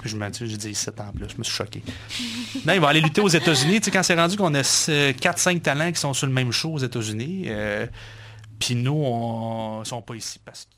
Puis je me dis, j'ai dit 7 en plus, je me suis choqué. Là, il va aller lutter aux États-Unis. Tu sais, quand c'est rendu qu'on a 4-5 talents qui sont sur le même show aux États-Unis, euh, puis nous, on ne sont pas ici parce que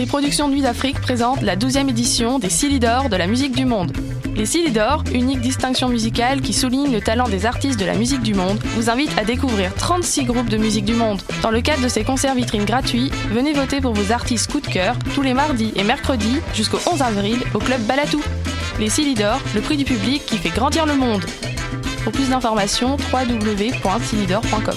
Les productions Nuit d'Afrique présentent la 12e édition des Silidor de la musique du monde. Les Silidor, unique distinction musicale qui souligne le talent des artistes de la musique du monde, vous invitent à découvrir 36 groupes de musique du monde. Dans le cadre de ces concerts vitrines gratuits, venez voter pour vos artistes coup de cœur tous les mardis et mercredis jusqu'au 11 avril au club Balatou. Les Silidor, le prix du public qui fait grandir le monde. Pour plus d'informations, www.silidor.com.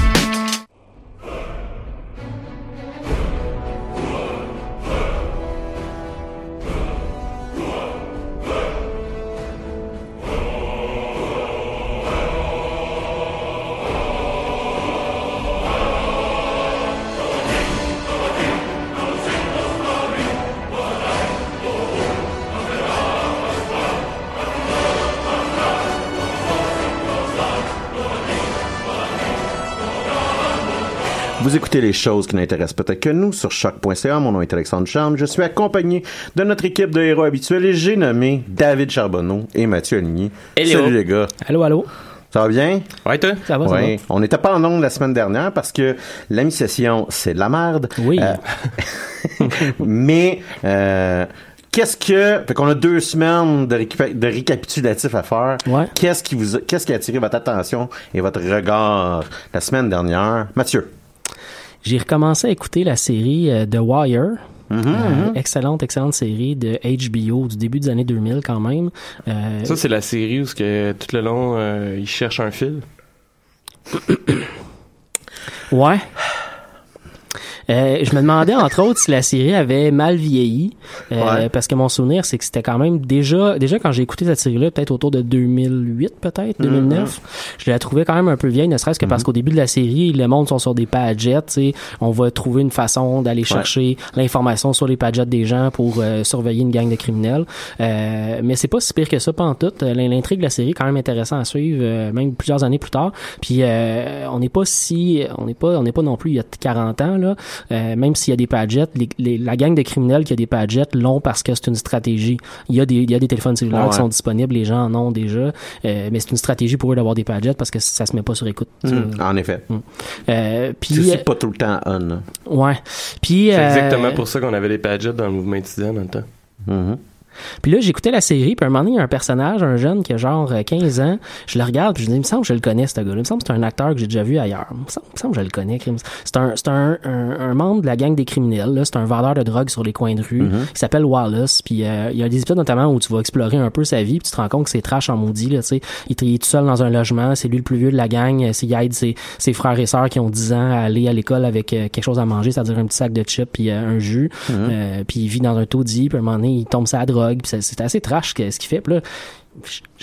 Vous écoutez les choses qui n'intéressent peut-être que nous sur choc.ca. Mon nom est Alexandre Charme. Je suis accompagné de notre équipe de héros habituels et j'ai nommé David Charbonneau et Mathieu Aligny. Hello. Salut les gars. Allô, allô? Ça va bien? Ouais, toi? Ça va, ça Ouais. On n'était pas en ondes la semaine dernière parce que la mi-session, c'est de la merde. Oui. Euh, mais, euh, qu'est-ce que, fait qu'on a deux semaines de, récup- de récapitulatif à faire. Qu'est-ce qui vous, a- qu'est-ce qui a attiré votre attention et votre regard la semaine dernière? Mathieu. J'ai recommencé à écouter la série euh, The Wire. Mhm, Euh, mhm. Excellente, excellente série de HBO du début des années 2000 quand même. Euh, Ça, c'est la série où que, tout le long, euh, il cherche un fil? Ouais. Euh, je me demandais entre autres si la série avait mal vieilli euh, Ouais. parce que mon souvenir c'est que c'était quand même déjà déjà quand j'ai écouté cette série là peut-être autour de 2008 peut-être Mhm. 2009 je la trouvais quand même un peu vieille ne serait-ce que parce qu'au début de la série le monde sont sur des padgets on va trouver une façon d'aller chercher l'information sur les padgets des gens pour euh, surveiller une gang de criminels. Euh, mais c'est pas si pire que ça pas en tout. Euh, l'intrigue de la série est quand même intéressant à suivre même plusieurs années plus tard. Puis euh, on n'est pas si on n'est pas on n'est pas non plus il y a 40 ans là Euh, même s'il y a des padgets les, les- la gang de criminels qui a des padgets l'ont parce que c'est une stratégie il y a des il y a des téléphones cellulaires Ouais. qui sont disponibles les gens en ont déjà Euh, mais c'est une stratégie pour eux d'avoir des padgets parce que ça se met pas sur écoute Mhm, en effet. Euh, puis C'est aussi euh, pas tout le temps on. ouais puis C'est euh, exactement pour ça qu'on avait les padgets dans le mouvement étudiant dans le temps. Mhm. Puis là, j'écoutais la série, puis à un moment donné, il y a un personnage, un jeune qui a genre euh, 15 ans. Je le regarde, puis je me dis, il me semble que je le connais, ce gars-là. Il me semble que c'est un acteur que j'ai déjà vu ailleurs. Il me semble, il me semble que je le connais. C'est un, c'est un, un, un membre de la gang des criminels. là. C'est un vendeur de drogue sur les coins de rue. Mhm. Il s'appelle Wallace. Puis euh, il y a des épisodes notamment où tu vas explorer un peu sa vie, puis tu te rends compte que c'est trash en maudit. Là, tu sais. il, est tout seul dans un logement. C'est lui le plus vieux de la gang. Euh, c'est- Il aide ses, ses frères et sœurs qui ont 10 ans à aller à l'école avec euh, quelque chose à manger, c'est-à-dire un petit sac de chips puis euh, un jus. Mhm. Euh, puis il vit dans un taudis, puis à un moment donné, il tombe la drogue. Puis c'est- assez trash ce qu'il fait. Puis là,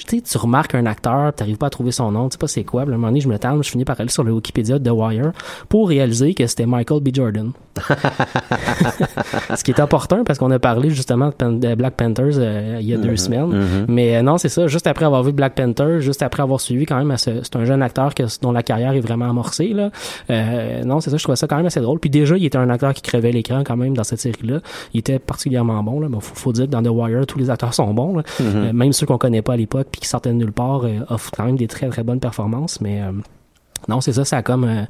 tu remarques un acteur, tu n'arrives pas à trouver son nom, tu sais pas c'est quoi. Puis à un moment donné, je me tente, je finis par aller sur le Wikipédia de The Wire pour réaliser que c'était Michael B. Jordan. Ce qui est opportun parce qu'on a parlé justement de Black Panthers euh, il y a deux Mhm, semaines. mhm. Mais euh, non, c'est ça. Juste après avoir vu Black Panther, juste après avoir suivi quand même, c'est un jeune acteur que, dont la carrière est vraiment amorcée. Là. Euh, non, c'est ça. Je trouvais ça quand même assez drôle. Puis déjà, il était un acteur qui crevait l'écran quand même dans cette série-là. Il était particulièrement bon. Là. Bon, faut, faut dire que dans The Wire, tous les acteurs sont bons. là. Mhm. Euh, même ceux qu'on connaît pas à l'époque puis qui sortaient de nulle part offrent quand même des très très bonnes performances. Mais non, c'est ça. Ça a comme euh,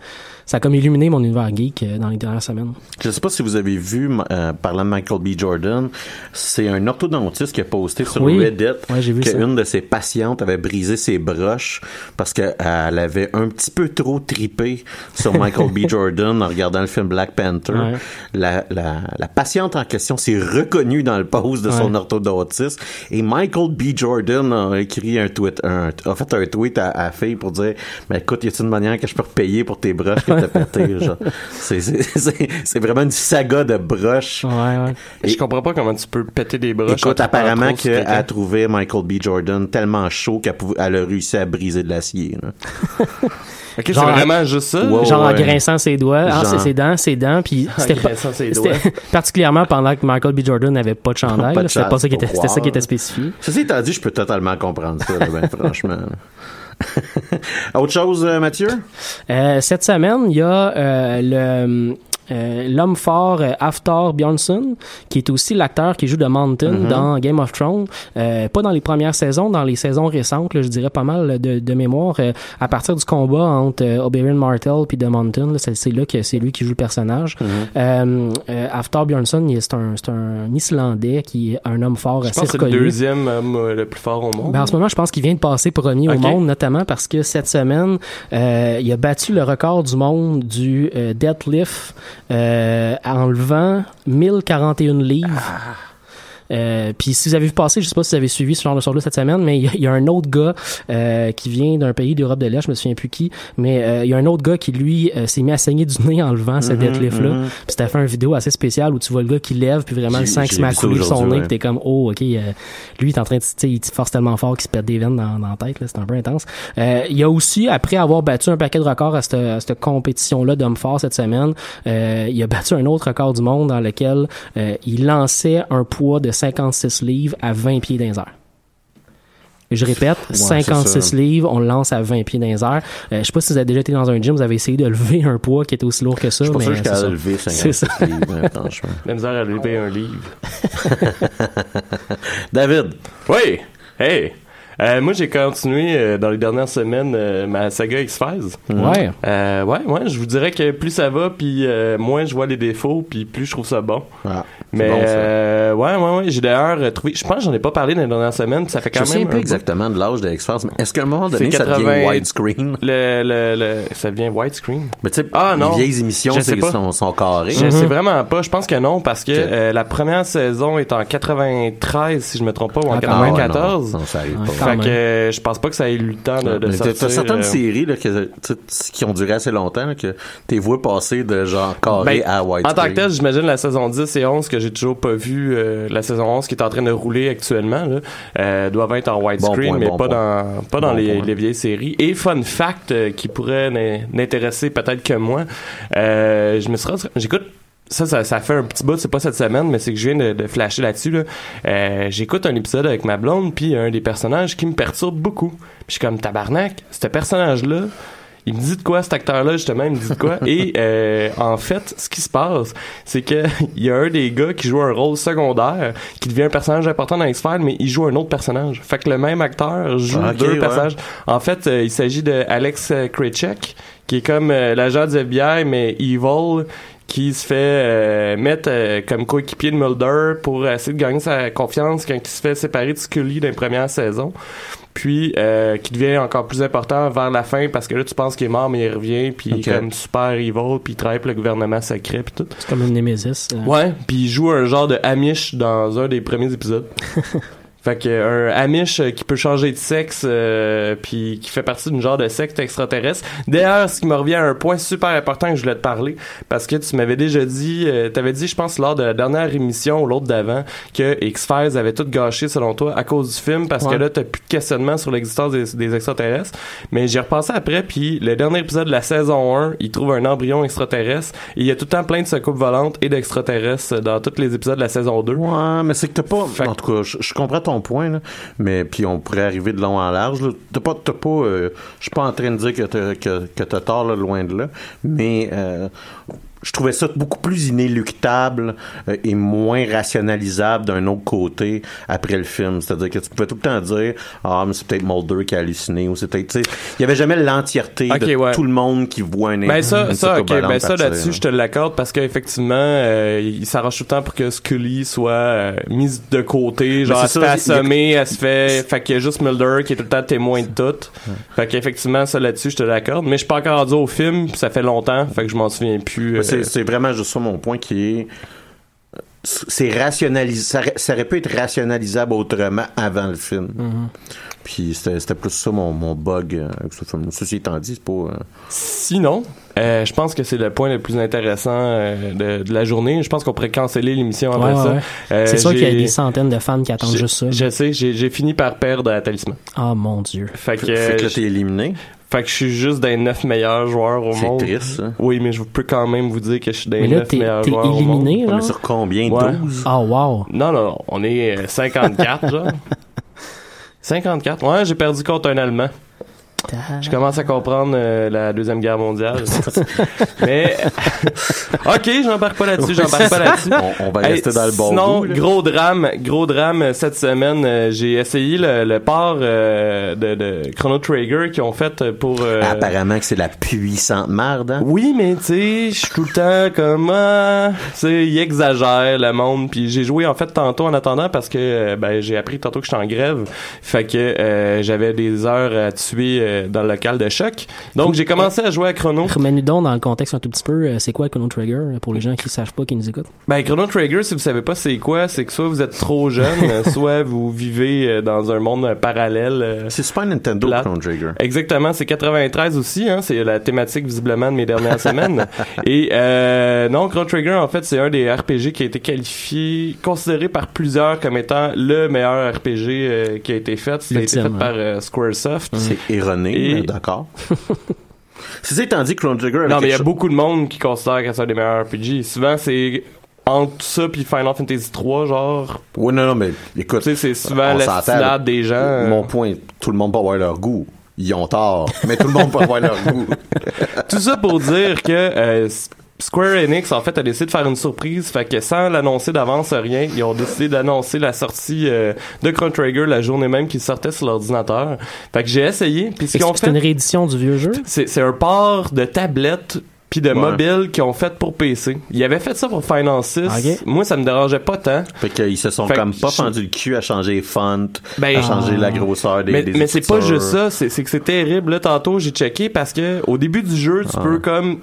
ça a comme illuminé mon univers geek euh, dans les dernières semaines. Je sais pas si vous avez vu, euh, parlant de Michael B. Jordan, c'est un orthodontiste qui a posté sur Oui. Reddit Ouais, ça. qu'une de ses patientes avait brisé ses broches parce qu'elle avait un petit peu trop tripé sur Michael B. Jordan en regardant le film Black Panther. Ouais. La, la, la patiente en question s'est reconnue dans le post de son orthodontiste et Michael B. Jordan a écrit un tweet, un, a fait un tweet à, à la fille pour dire, mais écoute, y a-t-il une manière que je peux repayer pour tes broches que genre. C'est, c'est, c'est, c'est vraiment une saga de broches. Ouais, ouais. Je comprends pas comment tu peux péter des broches. Écoute, apparemment qu'elle a trouvé Michael B. Jordan tellement chaud qu'elle pouvait- elle a réussi à briser de l'acier. là. C'est Genre- vraiment juste ça? Genre en grinçant ses doigts, ah, Genre- c'est ses dents, ses dents, puis En c'était pas- grinçant ses c'était doigts. particulièrement pendant que Michael B. Jordan n'avait pas de chandail, Pas de là, c'était pas ça qui était, faut c'était ça qui était spécifié. Ceci étant dit, je peux totalement comprendre ça, là, ben, franchement. Autre chose, euh, Mathieu? Euh, cette semaine, il y a euh, le euh, l'homme fort euh, Aftar Bjornsson, qui est aussi l'acteur qui joue de Mountain Mhm. dans Game of Thrones. Euh, pas dans les premières saisons, dans les saisons récentes, là, je dirais pas mal de, de mémoire. euh, à partir du combat entre euh, Oberyn Martell puis The Mountain, c'est, là que c'est lui qui joue le personnage. Euh, euh, Aftar Bjornsson, c'est un, c'est un Islandais qui est un homme fort Je assez pense c'est le deuxième homme euh, le plus fort au monde. Ben, en ce moment, je pense qu'il vient de passer premier au monde, notamment parce que cette semaine, euh, il a battu le record du monde du euh, deadlift euh, en levant 1041 livres. Euh, puis si vous avez vu passer, je sais pas si vous avez suivi ce genre de choses-là cette semaine, mais il y, y a un autre gars euh, qui vient d'un pays d'Europe de l'Est, je me souviens plus qui, mais euh, il y a un autre gars qui lui euh, s'est mis à saigner du nez en levant ce Mhm, deadlift-là. mhm. Puis c'était fait une vidéo assez spéciale où tu vois le gars qui lève, puis vraiment le sang qui se met à couler de son nez, ouais. t'es comme oh ok, euh, lui il est en train de, tu sais, il force tellement fort qu'il se pète des veines dans, dans la tête, là, c'est un peu intense. Euh, il y a aussi après avoir battu un paquet de records à cette, à cette compétition-là d'hommes forts cette semaine, euh, il a battu un autre record du monde dans lequel euh, il lançait un poids de 56 livres à 20 pieds dans les airs. Je répète, Ouais, 56 c'est ça. livres, on le lance à 20 pieds dans les airs. Euh, je sais pas si vous avez déjà été dans un gym, vous avez essayé de lever un poids qui était aussi lourd que ça. Je suis pas mais sûr que je lever C'est 50 ça. livres, hein, franchement. La misère à lever un livre. David. Oui! Hey! Euh, moi, j'ai continué euh, dans les dernières semaines euh, ma saga X-Files. Ouais. Euh, ouais, ouais, je vous dirais que plus ça va, puis euh, moins je vois les défauts, puis plus je trouve ça bon. Ah, Mais bon, ça. euh, ouais, ouais, ouais, j'ai d'ailleurs euh, trouvé. Je pense que j'en ai pas parlé dans les dernières semaines, puis ça fait Je quand même. plus un bout. exactement de l'âge de X-Files, mais est-ce qu'à un moment donné, ça 80 devient widescreen? Le, le, le, ça devient widescreen. Mais tu sais, Ah, non. les vieilles émissions, Je sais c'est- sont, sont carrées. Je sais vraiment pas. Je pense que non, parce que Ok. euh, la première saison est en 93, si je me trompe pas, ou en Ah, quand même. 94. Non, non, ça arrive Ouais, pas. Quand Fait même. que je pense pas que ça ait eu le temps de, de sortir. T'as certaines euh, séries là, que, qui ont duré assez longtemps, là, que t'es vois passer de genre carré Ben, à En widescreen. tant que tel, j'imagine la saison 10 et 11 que j'ai toujours pas vu, euh, la saison 11 qui est en train de rouler actuellement, là, euh, doivent être en widescreen, Bon mais bon pas dans pas dans Bon les, les vieilles séries. Et fun fact euh, qui pourrait n'in- n'intéresser peut-être que moi, euh, je me j'écoute ça, ça, ça fait un petit bout, c'est pas cette semaine, mais c'est que je viens de, de flasher là-dessus. Là. Euh, J'écoute un épisode avec ma blonde, puis un des personnages qui me perturbe beaucoup. Puis je suis comme tabarnak, ce personnage-là, il me dit de quoi cet acteur-là justement, il me dit de quoi? Et euh, en fait, ce qui se passe, c'est que il y a un des gars qui joue un rôle secondaire, qui devient un personnage important dans X-Files, mais il joue un autre personnage. Fait que le même acteur joue Ah, deux ouais. personnages. En fait, euh, il s'agit de Alex euh, Krycek, qui est comme euh, l'agent du FBI, mais evil, qui se fait euh, mettre euh, comme coéquipier de Mulder pour essayer de gagner sa confiance quand il se fait séparer de Scully dans les premières saisons. Puis, euh, qui devient encore plus important vers la fin parce que là, tu penses qu'il est mort, mais il revient, puis il est comme super evil, puis il travaille pour le gouvernement secret, puis tout. C'est comme une Nemesis. euh. Ouais, puis il joue un genre de Amish dans un des premiers épisodes. fait que un Amish euh, qui peut changer de sexe euh, puis qui fait partie d'une genre de secte extraterrestre. D'ailleurs, ce qui me revient à un point super important que je voulais te parler parce que tu m'avais déjà dit euh, t'avais dit je pense lors de la dernière émission ou l'autre d'avant que X-Files avait tout gâché selon toi à cause du film parce Ouais. que là t'as plus de questionnement sur l'existence des, des extraterrestres. Mais j'ai repensé après puis le dernier épisode de la saison 1, il trouve un embryon extraterrestre et il y a tout le temps plein de secoupes volantes et d'extraterrestres dans tous les épisodes de la saison 2. Ouais, mais c'est que t'as pas. En tout cas, je, je comprends point, là, mais puis on pourrait arriver de long en large. T'as pas, pas. euh, je suis pas en train de dire que t'as, que, t'as tort, là, loin de là, mais. euh, je trouvais ça beaucoup plus inéluctable euh, et moins rationalisable d'un autre côté après le film. C'est-à-dire que tu pouvais tout le temps dire Ah, mais c'est peut-être Mulder qui a halluciné ou c'est peut-être. Il y avait jamais l'entièreté de ouais. tout le monde qui voit un Ben ça, ça, ben ça là-dessus, je te l'accorde parce qu'effectivement, euh, il s'arrange tout le temps pour que Scully soit euh, mise de côté, genre elle se fait assommer, elle se fait, fait qu'il y a juste Mulder qui est tout le temps témoin de tout. Fait qu'effectivement, ça là-dessus, je te l'accorde. Mais je suis pas encore rendu au film, ça fait longtemps, fait que je m'en souviens plus. Ouais, euh, C'est, c'est vraiment juste ça mon point qui est. C'est rationalisé. Ça, aurait- ça aurait pu être rationalisable autrement avant le film. Puis c'était, c'était plus ça mon, mon bug euh, avec ce film. Ceci étant dit, c'est pas. euh, Sinon, euh, je pense que c'est le point le plus intéressant euh, de, de la journée. Je pense qu'on pourrait canceller l'émission après Ouais, ça. ouais. Euh, c'est sûr qu'il y a des centaines de fans qui attendent j'ai- juste ça. Je sais, j'ai, j'ai fini par perdre à Talisman. Ah mon dieu. Fait que, Fait que là, t'es éliminé. Fait que je suis juste les 9 meilleurs joueurs au C'est monde. triste, ça. Oui, mais je peux quand même vous dire que je suis Mais là, 9 t'es- meilleurs t'es joueurs au monde. éliminé, On genre? est sur combien? Ouais. 12? Ah wow. Non, non, non, on est euh, 54, genre. 54? Ouais, j'ai perdu contre un Allemand. Je commence à comprendre euh, la Deuxième Guerre mondiale. Mais, ok, j'embarque pas là-dessus, j'embarque pas là-dessus. On, on va Hey, rester dans le bon sinon, goût, gros drame, gros drame euh, cette semaine. euh, j'ai essayé le, le port euh, de, de Chrono Trigger qu'ils ont fait pour. euh, Apparemment que c'est la puissante merde. Hein? oui, mais tu sais, je suis tout le temps comme ah, tu sais, il exagère le monde. Puis j'ai joué en fait tantôt en attendant parce que euh, ben j'ai appris tantôt que j'étais en grève, fait que euh, j'avais des heures à tuer euh, dans le local de choc. Donc j'ai commencé à jouer à Chrono. Remets-nous donc dans le contexte un tout petit peu, euh, c'est quoi Chrono Trigger euh, pour les gens qui savent pas, qui nous écoutent? Ben Chrono Trigger, si vous savez pas c'est quoi, c'est que soit vous êtes trop jeune, soit vous vivez dans un monde parallèle. C'est Super Nintendo Plate. Chrono Trigger. Exactement, c'est 93 aussi, hein, c'est la thématique visiblement de mes dernières semaines. Et euh, non, Chrono Trigger, en fait, c'est un des RPG qui a été qualifié, considéré par plusieurs comme étant le meilleur RPG euh, qui a été fait. Ça a été fait Ultime, par euh, Squaresoft. C'est erroné, Et- mais d'accord. C'est étant dit, Chrono Trigger Non, mais il y a beaucoup de monde qui considère que c'est un des meilleurs RPG. Souvent, c'est entre ça puis Final Fantasy 3, genre. Oui, non, non, mais écoute. Tu sais, c'est souvent la des gens. Mon point, tout le monde peut avoir leur goût. Ils ont tort, mais tout le monde peut avoir leur goût. Tout ça pour dire que euh, Square Enix, en fait, a décidé de faire une surprise. Fait que sans l'annoncer d'avance rien, ils ont décidé d'annoncer la sortie euh, de Chrono Trigger la journée même qu'il sortait sur l'ordinateur. Fait que j'ai essayé. Puis ce Fait que qu'ils ont C'est une fait, réédition du vieux jeu? c'est c'est un port de tablette puis de Ouais. mobile qu'ils ont fait pour PC. Ils avaient fait ça pour Final 6. Ok. Moi, ça me dérangeait pas tant. Fait qu'ils se sont Fait que comme pas je- fendu le cul à changer les fonts, Ben, à changer Ah. la grosseur des mais, des mais c'est pas juste ça, c'est c'est que c'est terrible. Là, tantôt, j'ai checké parce que au début du jeu, tu Ah. peux comme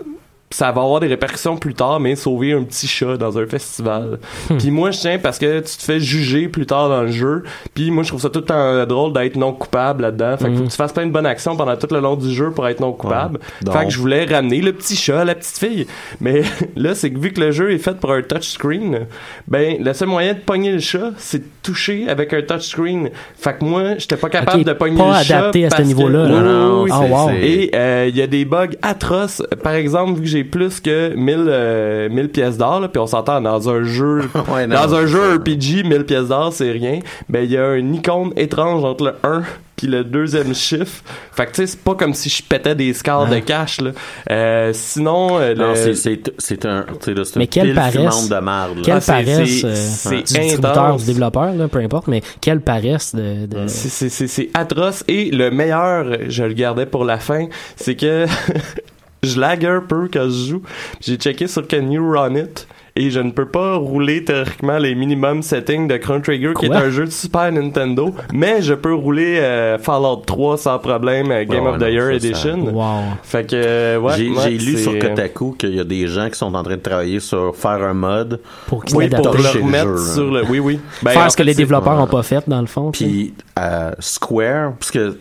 ça va avoir des répercussions plus tard, mais sauver un petit chat dans un festival. puis moi, je tiens parce que tu te fais juger plus tard dans le jeu. Puis moi, je trouve ça tout le temps drôle d'être non coupable là-dedans. Fait que faut que tu fasses plein de bonnes actions pendant tout le long du jeu pour être non coupable. Donc. Fait que je voulais ramener le petit chat, la petite fille. Mais là, c'est que vu que le jeu est fait pour un touchscreen, ben le seul moyen de pogner le chat, c'est de toucher avec un touchscreen. Fait que moi, j'étais pas capable de pogner pas le chat. adapté à ce que- niveau-là, là. Oui, Non, non, oui, Ah, wow. et euh, il y a des bugs atroces. Par exemple, vu que j'ai plus que 1000, euh, 1000 pièces d'or, puis on s'entend dans un jeu, Ouais, non, dans un jeu ça. RPG, 1000 pièces d'or, c'est rien. Ben il y a une icône étrange entre le 1 puis le deuxième chiffre. Fait que tu sais, c'est pas comme si je pétais des scores de cash là. Euh, sinon, euh, Non, le- c'est- c'est c'est un, tu sais, Mais quelle paresse, de marde. quelle Ah, c'est- paresse c'est- euh, c'est du distributeur, du développeur, là, peu importe, mais quelle paresse de... de- C'est- c'est- C'est c'est atroce. Et le meilleur, je le gardais pour la fin, c'est que je lag un peu quand je joue. J'ai checké sur Can You Run It et je ne peux pas rouler théoriquement les minimum settings de Chrono Trigger qui est un jeu de Super Nintendo, mais je peux rouler euh, Fallout 3 sans problème, euh, Game Ouais, of the Year Edition. Wow. Fait que euh, ouais, J'ai ouais, j'ai lu sur Kotaku qu'il y a des gens qui sont en train de travailler sur faire un mode Pour qu'ils Oui, pour le remettre jeu, sur le. Oui, oui. Ben, en Faire ce que les développeurs ouais. n'ont pas fait, dans le fond. Puis euh, Square, parce que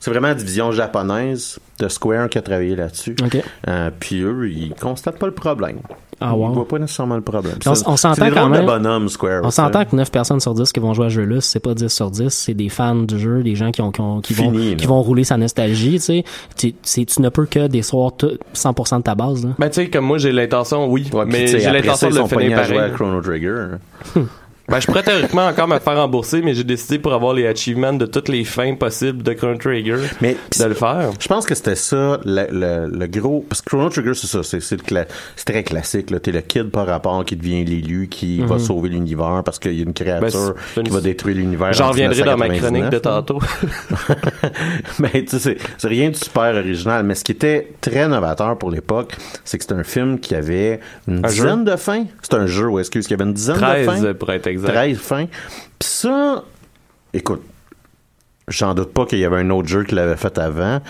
c'est vraiment la division japonaise de Square qui a travaillé là-dessus. OK. Euh, puis eux, ils constatent pas le problème. Ah, Ils wow. voient pas nécessairement le problème. On- C'est- on s'entend quand même- bonhommes, Square. On s'entend que 9 personnes sur 10 qui vont jouer à ce jeu-là, c'est pas 10 sur 10, c'est des fans du jeu, des gens qui ont, qui, ont- qui vont, Fini, qui vont rouler sa nostalgie, tu sais. Tu, c'est- tu ne peux que décevoir tout- 100% de ta base, là. Ben, tu sais, comme moi, j'ai l'intention, oui, Ouais, mais j'ai l'intention de le finir pareil. à Chrono Trigger. Ben, je pourrais théoriquement encore me faire rembourser, mais j'ai décidé pour avoir les achievements de toutes les fins possibles de Chrono Trigger Mais de le faire. Je pense que c'était ça, le, le, le gros... Parce que Chrono Trigger, c'est ça, c'est c'est le cla- c'est très classique. là. T'es le kid par rapport qui devient l'élu, qui va sauver l'univers parce qu'il y a une créature Mhm. Ben, une- qui va détruire l'univers. J'en en reviendrai dans ma 1999, chronique de tantôt. Mais tu sais, c'est- rien de super original. Mais ce qui était très novateur pour l'époque, c'est que c'était un film qui avait une Un dizaine de fins. C'est un jeu, ouais, excuse, qui avait une dizaine de 13 fins. pour être exact. 13 fins. Puis ça, écoute, j'en doute pas qu'il y avait un autre jeu qui l'avait fait avant.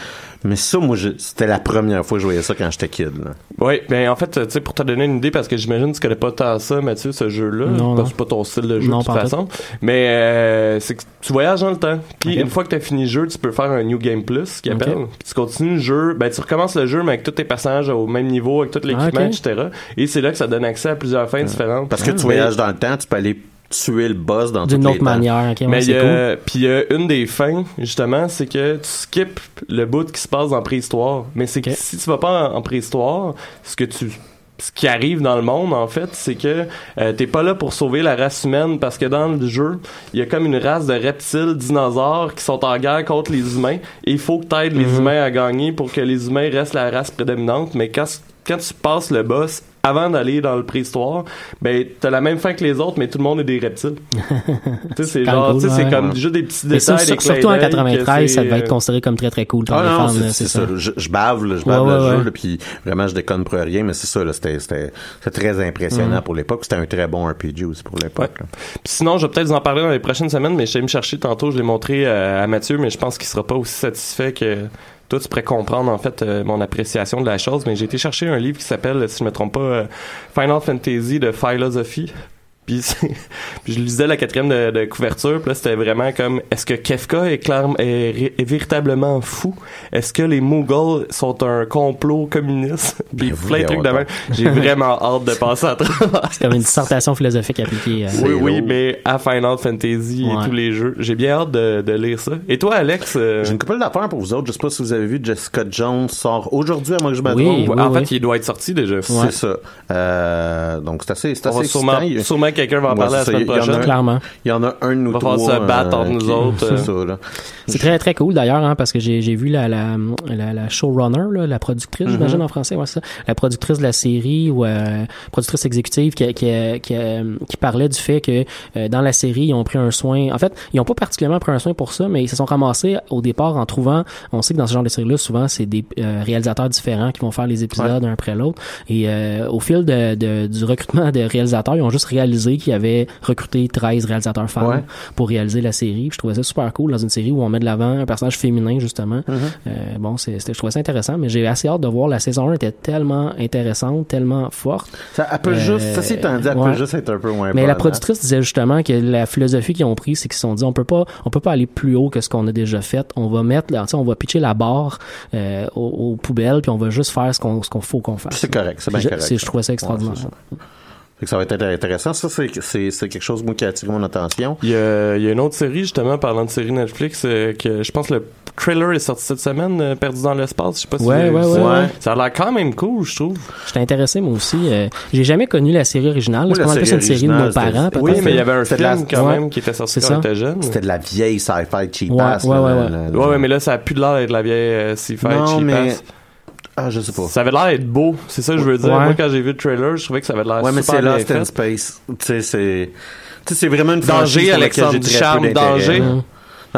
Mais ça, moi, c'était la première fois que je voyais ça quand j'étais kid. Là. Oui, ben en fait, tu sais, pour te donner une idée, parce que j'imagine que tu connais pas tant ça, Mathieu, ce jeu-là. Non, parce non. que c'est pas ton style de jeu Non, de toute façon. Mais euh, c'est que tu voyages dans le temps. Puis une fois que tu as fini le jeu, tu peux faire un New Game Plus, qui Ok. appelle. Puis tu continues le jeu, ben tu recommences le jeu, mais avec tous tes personnages au même niveau, avec tout l'équipement, Ah, etc. Et c'est là que ça donne accès à plusieurs fins différentes. Parce que tu Mais- voyages dans le temps, tu peux aller tuer le boss dans D'une les autre manière, Mais cool. puis a une des fins justement, c'est que tu skips le bout qui se passe en préhistoire. Mais c'est que si tu vas pas en, en préhistoire, ce que tu ce qui arrive dans le monde en fait, c'est que euh, t'es pas là pour sauver la race humaine parce que dans le jeu, il y a comme une race de reptiles dinosaures qui sont en guerre contre les humains et il faut que t'aides les Mhm. humains à gagner pour que les humains restent la race prédominante. Mais quand quand tu passes le boss avant d'aller dans le préhistoire, ben t'as la même fin que les autres, mais tout le monde est des reptiles. tu sais, c'est genre, cool, tu sais, c'est ouais. comme juste des petits Mais détails. des surtout en d'œil, que 93, ça devait être considéré comme très très cool Ah non, c'est- ça. Je, je bave, là, je bave ouais, le ouais. jeu, là, puis vraiment, je déconne pour rien, mais c'est ça, là, c'était, c'était, c'était très impressionnant Mhm. pour l'époque. C'était un très bon RPG aussi pour l'époque. sinon, je vais peut-être vous en parler dans les prochaines semaines, mais je allé me chercher tantôt, je l'ai montré euh, à Mathieu, mais je pense qu'il sera pas aussi satisfait que toi, tu pourrais comprendre en fait euh, mon appréciation de la chose. Mais j'ai été chercher un livre qui s'appelle, si je me trompe pas, euh, Final Fantasy de Philosophy. Puis, puis je lisais la quatrième de, de couverture, puis là c'était vraiment comme est-ce que Kefka est, clairement, est, véritablement fou? Est-ce que les Mughals sont un complot communiste? Puis Ben, plein de trucs de même. J'ai vraiment hâte de passer à travers. C'est comme une dissertation philosophique appliquée. euh, Oui, oui, mais à Final Fantasy Ouais. et tous les jeux. J'ai bien hâte de, de lire ça. Et toi, Alex? euh, J'ai une couple d'affaires pour vous autres. Je sais pas si vous avez vu Jessica Jones sort aujourd'hui, à moi que je me Oui, en oui. fait, il doit être sorti déjà. C'est ça. Euh, donc, c'est assez, c'est On va assez sûrement, sûrement quelqu'un va en Ouais, parler la semaine Il y en a prochaine. un- Clairement. Il y en a un de nous Va trois. se battre entre nous qui- autres, C'est euh. ça, là. C'est très très cool d'ailleurs hein, parce que j'ai j'ai vu la la, la, la showrunner là, la productrice Mm-hmm. j'imagine en français ouais c'est ça la productrice de la série ou euh, productrice exécutive qui qui, qui, qui parlait du fait que euh, dans la série ils ont pris un soin en fait ils ont pas particulièrement pris un soin pour ça mais ils se sont ramassés au départ en trouvant on sait que dans ce genre de série là souvent c'est des euh, réalisateurs différents qui vont faire les épisodes un après l'autre et euh, au fil de, de- du recrutement de réalisateurs ils ont juste réalisé qu'ils avaient recruté 13 réalisateurs femmes Ouais. pour réaliser la série Puis je trouvais ça super cool dans une série où on met de l'avant un personnage féminin justement Mm-hmm. euh, bon c'est c'était- je trouvais ça intéressant mais j'ai assez hâte de voir la saison 1 était tellement intéressante tellement forte Ça, elle peut Euh, juste, ça c'est tendu, elle ouais. peut juste être un peu moins mais bonne, la hein. productrice disait justement que la philosophie qu'ils ont pris, c'est qu'ils se sont dit on peut pas, on peut pas aller plus haut que ce qu'on a déjà fait. On va mettre, là, on va pitcher la barre euh, aux, aux poubelles, puis on va juste faire ce qu'on, ce qu'on faut qu'on fasse. C'est correct, c'est bien Je- correct. c'est- Je trouvais ça extraordinaire. Fait que ça va être intéressant. Ça, c'est, c'est, c'est quelque chose moi, qui a attiré mon attention. Il y a, il y a une autre série, justement, parlant de série Netflix, euh, que je pense le trailer est sorti cette semaine, euh, Perdu dans l'espace. Je sais pas si Ouais, vous ouais, avez vu ouais, ça. ouais. Ça a l'air quand même cool, je trouve. J'étais intéressé, moi aussi. Euh, j'ai jamais connu la série originale. C'est plus série une série de nos parents. Oui, mais il y avait un film de la- quand Ouais. même qui était sorti C'est quand on était jeune. C'était de la vieille sci-fi cheap Ouais, ass, ouais, là, ouais, ouais. mais là, ça a plus l'air d'être la vieille euh, sci-fi Non, cheap mais- ass. Ah, je sais pas. Ça avait l'air d'être beau, c'est ça que je veux dire. Ouais. Moi, quand j'ai vu le trailer, je trouvais que ça avait l'air Ouais, mais c'est Lost in. Space. Tu sais, c'est... Tu sais, c'est vraiment une Danger, Alexandre j'ai très peu Ducharme, d'intérêt. danger. Mhm.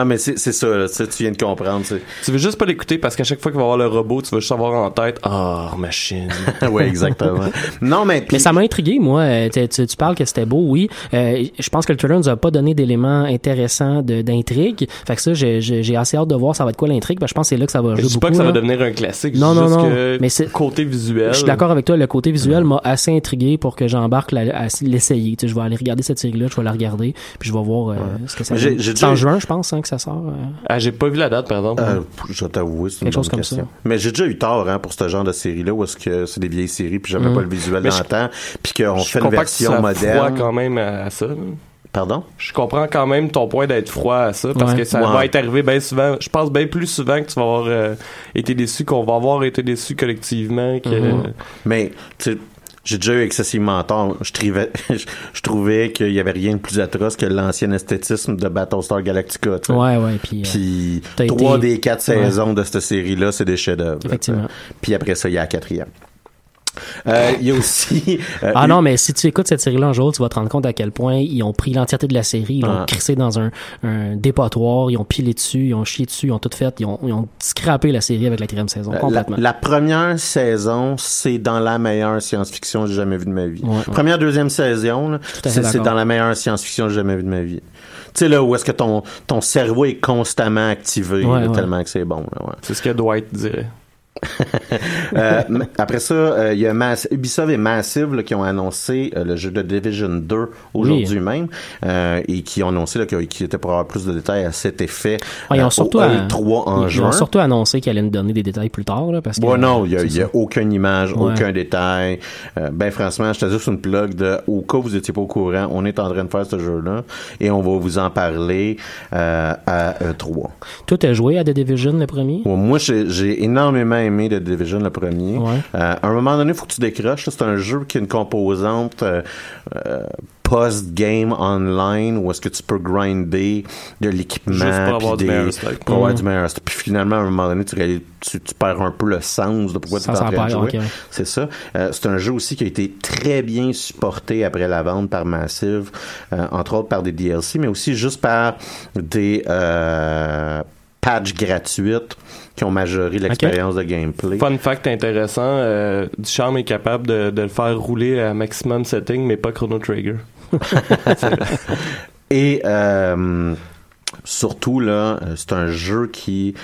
Non, mais c'est, c'est ça, là, tu viens de comprendre. c'est- Tu veux juste pas l'écouter parce qu'à chaque fois qu'il va y avoir le robot, tu vas juste avoir en tête Ah, machine. ouais, exactement. non, mais... Mais ça m'a intrigué, moi. Euh, Tu, tu- tu parles que c'était beau, oui. Euh, je pense que le trailer nous a pas donné d'éléments intéressants de- d'intrigue. Fait que ça, j'ai- assez hâte de voir ça va être quoi l'intrigue. Je pense que c'est là que ça va Je jouer dis beaucoup. pas que ça va devenir un classique, Non, non, juste non. que Mais c'est- côté visuel. Je suis d'accord avec toi, le côté visuel m'a assez intrigué pour que j'embarque à l'essayer. Tu sais, je vais aller regarder cette série-là, je vais la regarder, puis je vais voir euh, ce que ça j'ai- C'est en déjà- juin, je pense, hein, que ça sort. euh? Ah, j'ai pas vu la date, par exemple. Euh, je vais t'avouer, c'est une Quelque chose bonne comme question. ça. Mais j'ai déjà eu tort hein, pour ce genre de série-là où est-ce que c'est des vieilles séries puis j'avais Mm. pas le visuel Mais dans le temps puis qu'on fait une version que tu sois moderne. quand même à, à ça. là. Pardon? Je comprends quand même ton point d'être froid à ça parce Ouais. que ça Ouais. va être arrivé bien souvent. Je pense bien plus souvent que tu vas avoir euh, été déçu, qu'on va avoir été déçu collectivement. Que, Mhm. Mais tu sais, j'ai déjà eu excessivement tort. Je, trouvais- je trouvais qu'il y avait rien de plus atroce que l'ancien esthétisme de Battlestar Galactica. tu sais. Ouais, ouais, puis... euh, trois été- des quatre Ouais. saisons de cette série-là, c'est des chefs-d'œuvre. Effectivement. Puis après ça, il y a la quatrième. Euh, Il y a aussi. euh, Ah non, mais si tu écoutes cette série-là un jour, tu vas te rendre compte à quel point ils ont pris l'entièreté de la série, ils l'ont Ah. crissé dans un, un dépotoir, ils ont pilé dessus, ils ont chié dessus, ils ont tout fait, ils ont, ils ont scrappé la série avec la quatrième saison, La, complètement. la première saison, c'est dans la meilleure science-fiction que j'ai jamais vue de ma vie. Ouais, ouais. Première, deuxième saison, c'est dans la meilleure science-fiction que j'ai jamais vue de ma vie. Tu sais, là, où est-ce que ton, ton cerveau est constamment activé, Ouais, là, ouais. tellement que c'est bon. Là, ouais. C'est ce que Dwight dirait. Euh, après ça, euh, il y a Mass- Ubisoft et Massive là, qui ont annoncé euh, le jeu de Division 2 aujourd'hui même et qui ont annoncé qu'ils étaient pour avoir plus de détails à cet effet ils ont surtout, à- E3 en ils juin. ont surtout annoncé qu'ils allaient nous donner des détails plus tard, là, parce que. Ouais, non, il y a, a aucune image, Ouais. aucun détail. Ben franchement, je te juste une plug de au cas où vous étiez pas au courant, on est en train de faire ce jeu-là et on va vous en parler à E3. Toi, t'as joué à The Division, le premier? Ouais, moi, j'ai énormément aimé The Division le premier. Ouais. Euh, à un moment donné, il faut que tu décroches. C'est un jeu qui a une composante euh, euh, post-game online où est-ce que tu peux grinder de l'équipement pour avoir du des- meilleur pour avoir Mhm. du meilleur. Puis finalement, à un moment donné, tu, réalises- tu, tu perds un peu le sens de pourquoi tu es en train de jouer. C'est ça. Euh, c'est un jeu aussi qui a été très bien supporté après la vente par Massive, euh, entre autres par des DLC, mais aussi juste par des euh, patchs gratuites qui ont majoré l'expérience de gameplay. Fun fact intéressant, euh, Ducharme est capable de, de le faire rouler à maximum setting, mais pas Chrono Trigger. Et euh, surtout, là, euh, c'est un jeu qui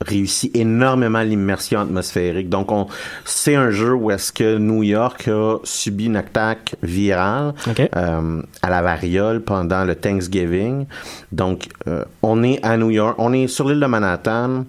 réussit énormément l'immersion atmosphérique. Donc, on, c'est un jeu où est-ce que New York a subi une attaque virale euh, à la variole pendant le Thanksgiving. Donc, euh, on est à New York, on est sur l'île de Manhattan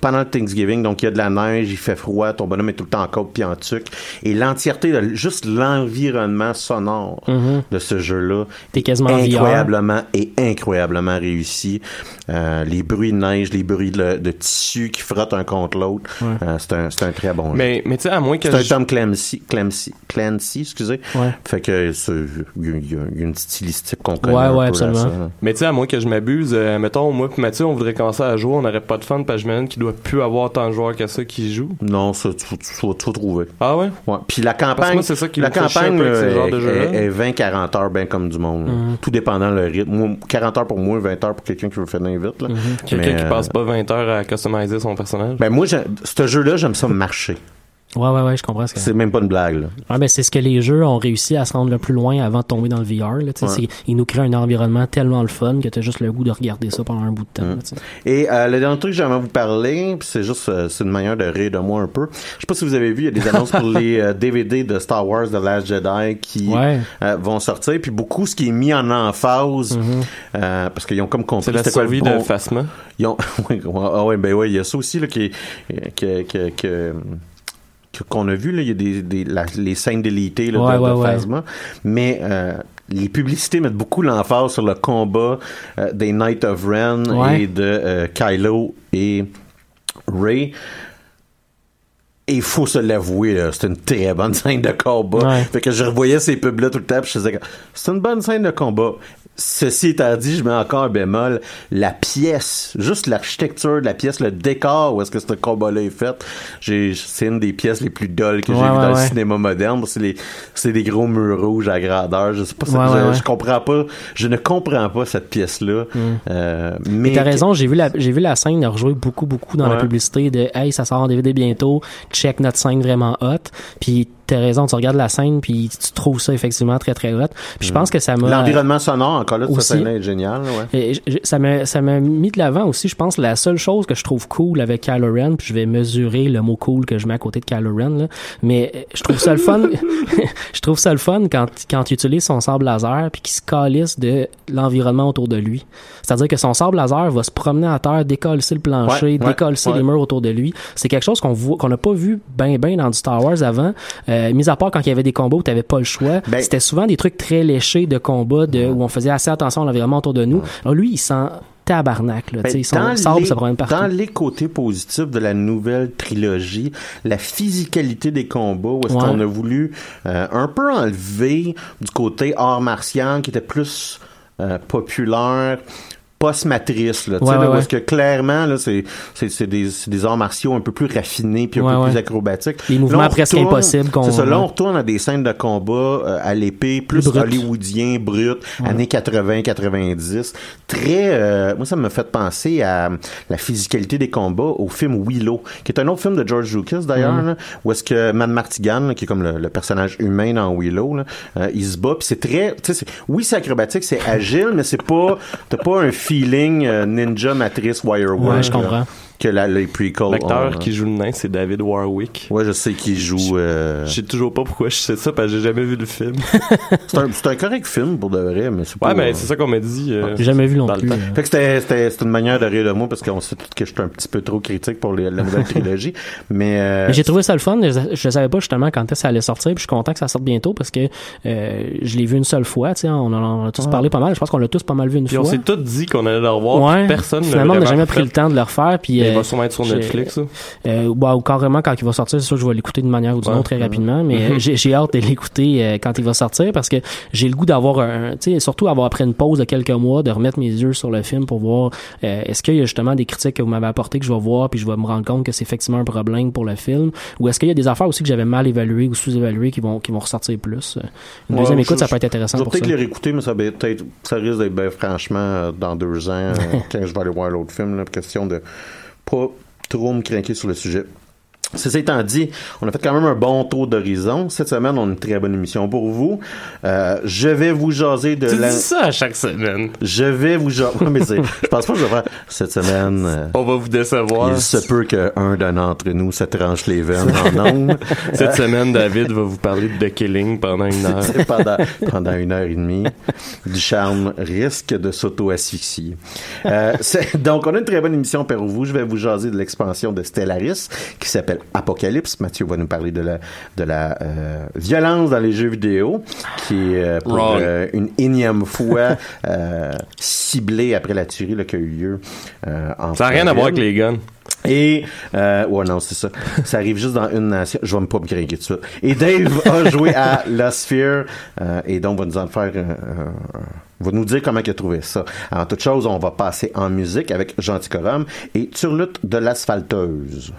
pendant le Thanksgiving, donc il y a de la neige, il fait froid, ton bonhomme est tout le temps en côte puis en tuc. Et l'entièreté, juste l'environnement sonore Mhm. de ce jeu-là VR. incroyablement et incroyablement réussi. Euh, les bruits de neige, les bruits de, de tissu qui frottent un contre l'autre, euh, c'est un, c'est un très bon jeu. Mais, mais tu sais, à moins que C'est un je- Tom Clancy, Clancy, Clancy, excusez. Ouais. Fait que c'est- il y, a- une petite stylistique qu'on connaît Ouais, un ouais, absolument. ça. Mais tu sais, à moins que je m'abuse, euh, mettons, moi puis Mathieu, on voudrait commencer à jouer, on n'aurait pas de fun, parce que j'imagine doit plus avoir tant de joueurs que ça qui jouent. Non, ça, tu, tu, vas vas trouver. Ah ouais? Ouais. Puis la campagne, moi, c'est ça qui la campagne de est- est, est 20-40 heures, bien comme du monde. Mhm. Tout dépendant le rythme. Moi, 40 heures pour moi, 20 heures pour quelqu'un qui veut finir vite. Mhm. Quelqu'un qui euh, passe pas 20 heures à customiser son personnage. Ben moi, ce jeu-là, j'aime ça marcher. Ouais, ouais, ouais, je comprends ce que C'est même pas une blague. Là. Ouais, ben, c'est ce que les jeux ont réussi à se rendre le plus loin avant de tomber dans le VR. Là, tu sais, Ouais. c'est- Ils nous créent un environnement tellement le fun que tu as juste le goût de regarder ça pendant un bout de temps. Mm. là, tu sais. Et euh, le dernier truc que j'aimerais vous parler, c'est juste euh, c'est une manière de rire de moi un peu. Je sais pas si vous avez vu, il y a des annonces pour les euh, DVD de Star Wars The Last Jedi qui Ouais. euh, vont sortir. Puis beaucoup, ce qui est mis en emphase, euh, parce qu'ils ont comme compris C'est la c'était quoi le survie bon- de. Ils ont... oui, ouais, ah ouais, ben ouais, il y a ça aussi là, qui, est- que, que, que, que- qu'on a vues. là. Il y a des, des- la- les scènes délitées là, Ouais, de, ouais, de. Phasma. Mais euh, les publicités mettent beaucoup l'emphase sur le combat euh, des Knights of Ren Ouais. et de euh, Kylo et Ray. Et il faut se l'avouer, c'est une très bonne scène de combat. Ouais. Fait que je revoyais ces pubs-là tout le temps, je comme, c'est une bonne scène de combat. Ceci étant dit, je mets encore un bémol. La pièce, juste l'architecture de la pièce, le décor où est-ce que ce combat-là est fait, j'ai, c'est une des pièces les plus dolles que j'ai vues ouais, dans le cinéma moderne. C'est des gros murs rouges à grandeur. Je sais pas, je, comprends pas, je ne comprends pas cette pièce-là. Euh, mais t'as raison, j'ai vu la j'ai vu la scène rejouer beaucoup beaucoup dans la publicité de hey ça sort en DVD bientôt, check notre scène vraiment hot. Puis t'as raison, tu regardes la scène puis tu trouves ça effectivement très très hot. Puis je pense que ça m'a L'environnement sonore, encore là, de cette aussi. est génial. Ouais. Et ça m'a ça m'a mis de l'avant aussi je pense la seule chose que je trouve cool avec Kylo Ren puis je vais mesurer le mot cool que je mets à côté de Kylo Ren là, mais je trouve ça le fun je trouve ça le fun quand quand il utilise son sable laser puis qu'il se calisse de l'environnement autour de lui c'est-à-dire que son sable laser va se promener à terre décoller le plancher ouais, décoller ouais. les murs autour de lui c'est quelque chose qu'on voit qu'on n'a pas vu ben ben dans du Star Wars avant euh, mis à part quand il y avait des combats où t'avais pas le choix Ben- c'était souvent des trucs très léchés de combat de, où on faisait assez attention à l'environnement autour de nous. Alors lui, il sent tabarnak, là, Ben, dans les- partout. Dans les côtés positifs de la nouvelle trilogie, la physicalité des combats, où est-ce Ouais. qu'on a voulu euh, un peu enlever du côté art martial qui était plus euh, populaire post-matrice, là, tu sais, Ouais, ouais, est-ce que clairement, là, c'est, c'est, c'est des, c'est des arts martiaux un peu plus raffinés puis un Ouais, peu plus acrobatiques. Les mouvements presque retourne- impossibles qu'on- C'est ça, là, on retourne à des scènes de combat euh, à l'épée, plus brut. hollywoodien, brut, années 80-90. Très, euh, moi, ça me fait penser à la physicalité des combats au film Willow, qui est un autre film de George Lucas, d'ailleurs, là, où est-ce que Matt Martigan, là, qui est comme le, le personnage humain dans Willow, là, euh, il se bat, puis c'est très, tu sais, c'est- oui, c'est acrobatique, c'est agile, mais c'est pas, t'as pas un feeling euh, Ninja Matrice Wirework. Ouais, je comprends. Que la, les prequels L'acteur ont, qui joue le nain, c'est David Warwick. Ouais, je sais qu'il joue. euh, Je sais toujours pas pourquoi je sais ça, parce que j'ai jamais vu le film. C'est un, correct film pour de vrai, mais c'est pas. Ouais, mais c'est ça qu'on m'a dit. euh, J'ai jamais vu non plus. euh. Fait que c'était, c'était, c'était une manière de rire de moi parce qu'on sait tous que je suis un petit peu trop critique pour les- la nouvelle trilogie. Mais, euh, Mais j'ai trouvé ça le fun. Je, je savais pas justement quand est-ce que ça allait sortir. Puis je suis content que ça sorte bientôt parce que euh, je l'ai vu une seule fois. Tu sais, on en on a tous parlé pas mal. Je pense qu'on l'a tous pas mal vu une Puis on fois. s'est tous dit qu'on allait le revoir. Ouais. puis Personne n'a Finalement, on n'a jamais pris fait. le temps de le refaire. Puis Il euh, va sûrement être sur Netflix. ça. Euh, bah, ou carrément quand il va sortir, c'est sûr que je vais l'écouter d'une manière ou d'une Ouais. autre très rapidement, mais Mhm. euh, j'ai, hâte de l'écouter euh, quand il va sortir parce que j'ai le goût d'avoir un, tu sais, surtout avoir après une pause de quelques mois, de remettre mes yeux sur le film pour voir euh, est-ce qu'il y a justement des critiques que vous m'avez apportées que je vais voir puis je vais me rendre compte que c'est effectivement un problème pour le film? Ou est-ce qu'il y a des affaires aussi que j'avais mal évaluées ou sous-évaluées qui vont qui vont ressortir plus? Euh, Une ouais, deuxième je- écoute, ça peut être intéressant Je vais peut-être les réécouter, mais ça, va peut-être, ça risque d'être, ben, franchement, euh, dans deux ans, euh, quand je vais aller voir l'autre film, là, question de pas trop me craquer sur le sujet. Ceci étant dit, on a fait quand même un bon tour d'horizon. Cette semaine, on a une très bonne émission pour vous. Euh, je vais vous jaser de Tu la... dis ça à chaque semaine. Je vais vous jaser... Mais c'est- je pense pas que je vais faire cette semaine... euh, On va vous décevoir. Il se peut qu'un d'entre nous se tranche les veines en ondes. Cette semaine, David va vous parler de The Killing pendant une heure. Pendant, pendant une heure et demie. Du charme risque de s'auto-asphyxier. Euh, c'est- donc, on a une très bonne émission pour vous. Je vais vous jaser de l'expansion de Stellaris qui s'appelle Apocalypse. Mathieu va nous parler de la, de la euh, violence dans les jeux vidéo qui est euh, pour euh, une énième fois ciblée après la tuerie là, qui a eu lieu en Ça n'a rien à voir avec les guns. Et euh, ouais non c'est ça. Ça arrive juste dans une nation. Je vais me pas me craquer de ça. Et Dave a joué à La Sphere euh, et donc va nous en faire. euh, va nous dire comment il a trouvé ça. En toute chose, on va passer en musique avec Gentil Corum et Turlute de l'asphalteuse.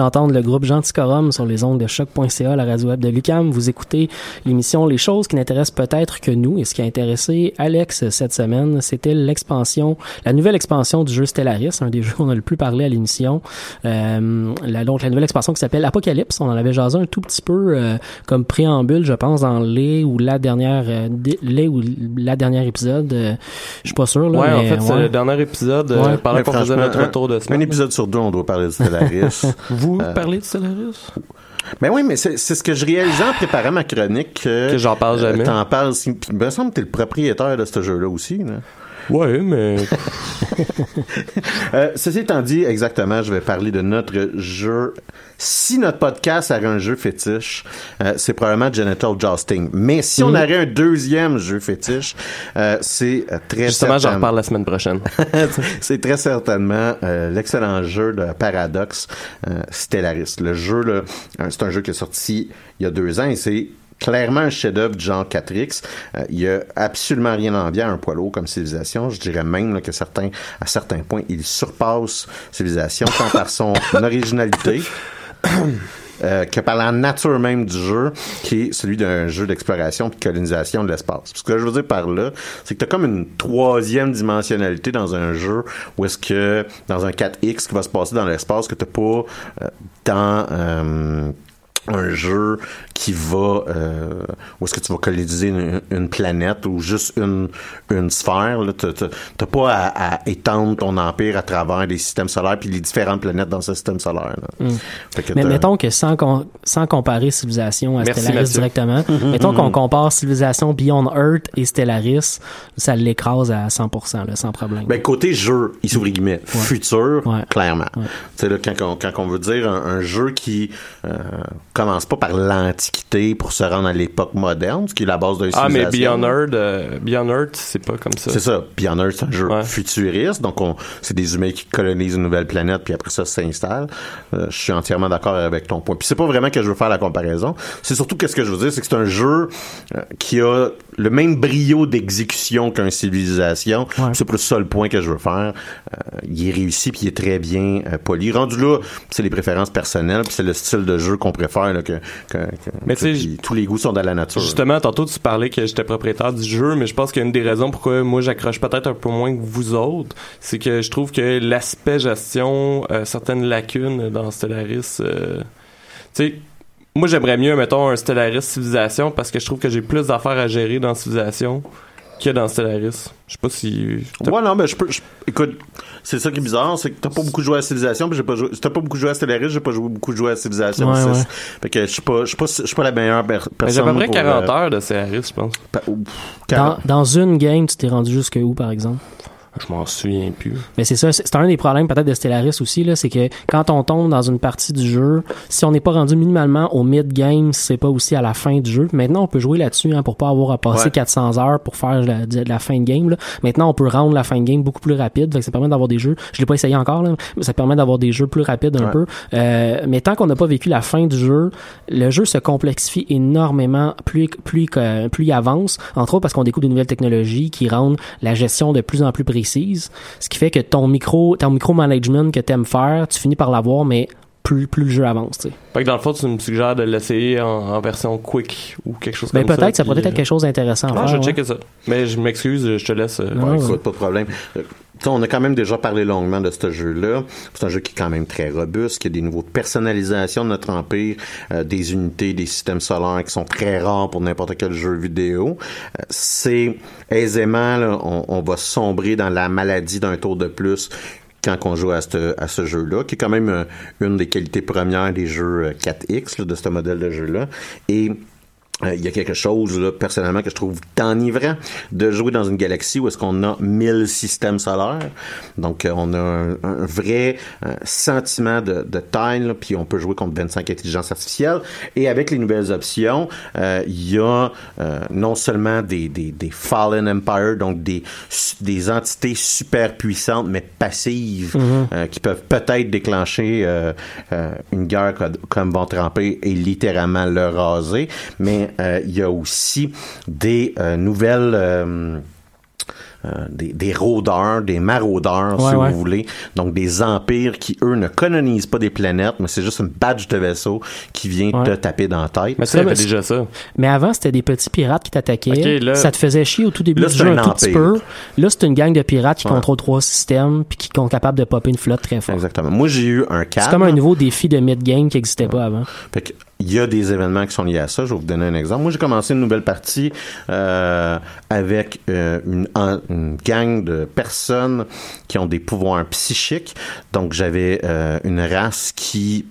D'entendre le groupe Genticorum sur les ondes de choc.ca, la radio web de Lucam. Vous écoutez l'émission Les choses qui n'intéressent peut-être que nous. Et ce qui a intéressé Alex cette semaine, c'était l'expansion, la nouvelle expansion du jeu Stellaris, un des jeux qu'on a le plus parlé à l'émission. Euh, la, donc, la nouvelle expansion qui s'appelle Apocalypse. On en avait jasé un tout petit peu euh, comme préambule, je pense, dans les ou la dernière, euh, les ou la dernière épisode. Euh, je suis pas sûr. Là, Ouais, en fait, c'est ouais. le dernier épisode euh, Ouais. pendant qu'on faisait notre un- retour de Un semaine. épisode sur deux, on doit parler de Stellaris. Vous Euh, parlez de Stellaris? Ben oui, mais c'est c'est ce que je réalisais en préparant ma chronique. Que, Que j'en parle jamais. T'en parles. il me semble que t'es le propriétaire de ce jeu-là aussi. Là. Ouais, mais Euh, ceci étant dit, exactement, je vais parler de notre jeu. Si notre podcast avait un jeu fétiche, euh, c'est probablement Genital Jousting. Mais si on Mhm. avait un deuxième jeu fétiche, euh, c'est très justement, j'en reparle la semaine prochaine. c'est très certainement l'excellent jeu de Paradox Stellaris. Le jeu, c'est un jeu qui est sorti il y a deux ans et c'est clairement un chef-d'œuvre du genre 4X. Euh, il y a absolument rien d'envier à un poids lourd comme civilisation. Je dirais même là, que certains, à certains points, il surpasse civilisation tant par son originalité. euh, que par la nature même du jeu, qui est celui d'un jeu d'exploration et de colonisation de l'espace. Ce que je veux dire par là, c'est que tu as comme une troisième dimensionnalité dans un jeu où est-ce que, dans un 4X qui va se passer dans l'espace, que tu pas euh, dans... euh, un jeu qui va euh, où est-ce que tu vas coloniser une, une planète ou juste une, une sphère là t'as t'as- t'as pas à, à étendre ton empire à travers les systèmes solaires puis les différentes planètes dans ce système solaire là. Mm. Fait que Mais mettons que sans, com- sans comparer Civilisation à Merci, Stellaris Mathieu. directement, mettons qu'on compare Civilisation Beyond Earth et Stellaris, ça l'écrase à 100%, là, sans problème. Ben, côté jeu, il s'ouvre guillemets, futur, clairement. Tu sais, là, quand, on, quand on veut dire un, un jeu qui euh, commence pas par l'Antiquité pour se rendre à l'époque moderne, ce qui est la base d'un Ah, mais. Beyond Earth, euh, Beyond Earth, c'est pas comme ça. C'est ça. Beyond Earth, c'est un jeu futuriste. Donc, on, c'est des humains qui colonisent une nouvelle planète, puis après ça, s'installent. Euh, je suis entièrement d'accord avec ton point. Puis c'est pas vraiment que je veux faire la comparaison. C'est surtout que ce que je veux dire, c'est que c'est un jeu euh, qui a le même brio d'exécution qu'un civilisation. C'est plus ça le point que je veux faire. Euh, il est réussi, puis il est très bien euh, poli. Rendu là, c'est les préférences personnelles, puis c'est le style de jeu qu'on préfère, là, que, que, que- Mais que- puis tous les goûts sont dans la nature. Justement, tantôt, tu parlais que j'étais propriétaire du jeu, mais je pense qu'une des raisons pourquoi moi j'accroche peut-être un peu moins que vous autres, c'est que je trouve que l'aspect gestion, euh, certaines lacunes dans Stellaris, euh, tu sais, moi j'aimerais mieux, mettons, un Stellaris Civilisation parce que je trouve que j'ai plus d'affaires à gérer dans Civilisation que dans Stellaris. Je sais pas si... Ouais, non, mais je peux. je- écoute, c'est ça qui est bizarre, c'est que t'as pas beaucoup joué à Civilisation, puis j'ai pas joué. Si t'as pas beaucoup joué à Stellaris, j'ai pas joué beaucoup joué à Civilisation. Ouais, ouais. Fait que je suis pas, je suis pas, je suis pas la meilleure per- Mais j'ai personne. à peu près pour, 40 euh, heures de Stellaris, je pense. Dans, dans une game, tu t'es rendu jusque où, par exemple? Je m'en souviens plus. Mais c'est ça, c'est un des problèmes peut-être de Stellaris aussi, là, c'est que quand on tombe dans une partie du jeu, si on n'est pas rendu minimalement au mid-game, c'est pas aussi à la fin du jeu. Maintenant, on peut jouer là-dessus hein, pour pas avoir à passer Ouais. 400 heures pour faire la, la fin de game. Là. Maintenant, on peut rendre la fin de game beaucoup plus rapide, fait que ça permet d'avoir des jeux. Je l'ai pas essayé encore, là, mais ça permet d'avoir des jeux plus rapides un Ouais. peu. Euh, mais tant qu'on n'a pas vécu la fin du jeu, le jeu se complexifie énormément plus plus plus il avance. Entre autres parce qu'on découvre de nouvelles technologies qui rendent la gestion de plus en plus précise. Ce qui fait que ton micro, ton micro-management que t'aimes faire, tu finis par l'avoir, mais plus, plus le jeu avance. Fait que dans le fond, tu me suggères de l'essayer en, en version quick ou quelque chose Ben, comme ça. peut-être, ça pourrait être quelque chose d'intéressant Ah, je vais ouais. checker ça. Mais je m'excuse, je te laisse. euh, Ouais, écoute, pas de problème. Euh, on a quand même déjà parlé longuement de ce jeu-là. C'est un jeu qui est quand même très robuste, qui a des niveaux de personnalisation de notre empire, euh, des unités, des systèmes solaires qui sont très rares pour n'importe quel jeu vidéo. Euh, c'est aisément, là, on, on va sombrer dans la maladie d'un tour de plus quand on joue à ce, à ce jeu-là, qui est quand même euh, une des qualités premières des jeux euh, 4X, là, de ce modèle de jeu-là. Et euh, il y a quelque chose, là, personnellement, que je trouve enivrant de jouer dans une galaxie où est-ce qu'on a 1000 systèmes solaires. Donc, euh, on a un, un vrai euh, sentiment de, de taille, là, puis on peut jouer contre 25 intelligences artificielles. Et avec les nouvelles options, euh, il y a euh, non seulement des, des, des Fallen Empire, donc des, des entités super puissantes, mais passives, Mhm. euh, qui peuvent peut-être déclencher euh, euh, une guerre co- comme Bon Tremper et littéralement le raser. Mais euh, il y a aussi des euh, nouvelles... euh, euh, des, des rôdeurs, des maraudeurs, Ouais, si ouais. vous voulez. Donc des empires qui, eux, ne colonisent pas des planètes, mais c'est juste une badge de vaisseau qui vient Ouais. te taper dans la tête. Mais ça, déjà ça. Mais avant, c'était des petits pirates qui t'attaquaient. Là- Ça te faisait chier au tout début Là, du c'est jeu un un tout petit empire. peu. Là, c'est une gang de pirates qui Ouais. contrôlent trois systèmes puis qui sont capables de popper une flotte très fort. Exactement. Moi, j'ai eu un C'est cadre. comme un nouveau défi de mid-game qui n'existait pas avant. Fait que, il y a des événements qui sont liés à ça. Je vais vous donner un exemple. Moi, j'ai commencé une nouvelle partie euh, avec euh, une, gang de personnes qui ont des pouvoirs psychiques. Donc, j'avais euh, une race qui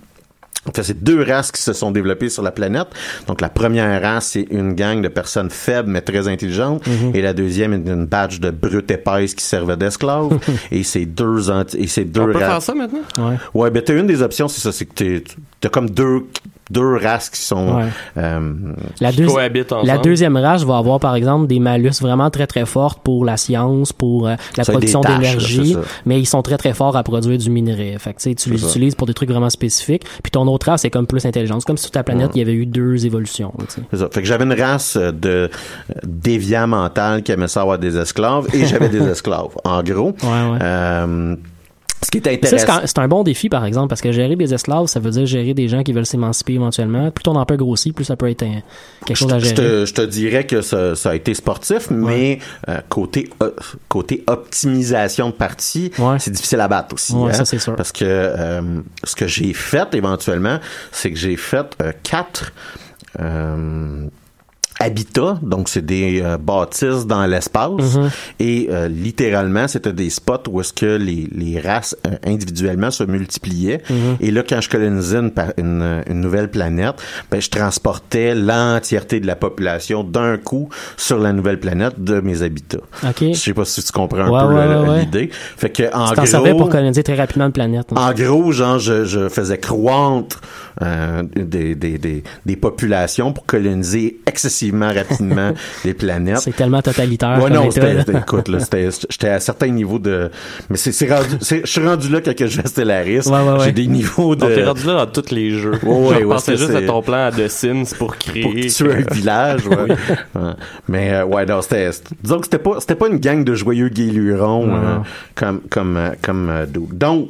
en fait, c'est deux races qui se sont développées sur la planète. Donc, la première race, c'est une gang de personnes faibles mais très intelligentes. Et la deuxième est une badge de brutes épaisses qui servait d'esclaves. et c'est deux, et c'est deux On peut races. faire ça maintenant? Ouais. Ouais, ben t'as une des options, c'est ça, c'est que t'as comme deux deux races qui sont Ouais. euh, La, Qui deuxi- cohabitent ensemble. la deuxième race va avoir, par exemple, des malus vraiment très très fortes pour la science, pour euh, la Ça production d'énergie, c'est ça. mais ils sont très très forts à produire du minerai. Fait que, tu les ça. utilises pour des trucs vraiment spécifiques. Puis ton autre race, c'est comme plus intelligent. C'est comme si sur ta planète, il y avait eu deux évolutions. tu sais. c'est ça. Fait que j'avais une race euh, de euh, déviants mental qui aimait ça avoir des esclaves et j'avais des esclaves. En gros, Ouais, ouais. euh, ce qui est intéressant. c'est un bon défi, par exemple, parce que gérer des esclaves, ça veut dire gérer des gens qui veulent s'émanciper éventuellement. Plus ton empire grossit, plus ça peut être un- quelque chose à Je gérer. te, je te dirais que ça, ça a été sportif, mais euh, côté euh, côté optimisation de partie, Ouais. c'est difficile à battre aussi. Ouais, hein. ça, c'est sûr. Parce que euh, ce que j'ai fait éventuellement, c'est que j'ai fait quatre habitats, donc c'est des euh, bâtisses dans l'espace, Mhm. et euh, littéralement c'était des spots où est-ce que les, les races euh, individuellement se multipliaient. Mhm. Et là, quand je colonisais une, une, une nouvelle planète, ben, je transportais l'entièreté de la population d'un coup sur la nouvelle planète de mes habitats. OK. Je sais pas si tu comprends un Ouais, peu ouais, ouais, l'idée. Fait que en Tu servais pour gros, coloniser très rapidement une planète. hein. en gros, genre, je, je faisais croître euh, des, des, des, des populations pour coloniser excessivement rapidement les planètes. C'est tellement totalitaire. Ouais, non, c'était, écoute, là, c'était, j'étais à certains niveaux de, mais c'est, c'est rendu, c'est, je suis rendu là quand je vais Stellaris. Ouais, ouais, ouais. J'ai des niveaux de, Donc, t'es rendu là dans tous les jeux. Ouais, ouais, je ouais, pensais c'est- juste c'est- à ton plan à The Sims pour créer. pour tuer un village, ouais. Ouais. Mais euh, ouais, non, c'était, c'était- disons que c'était pas, c'était pas une gang de joyeux guélurons euh, comme comme euh, comme euh, d'autres. Donc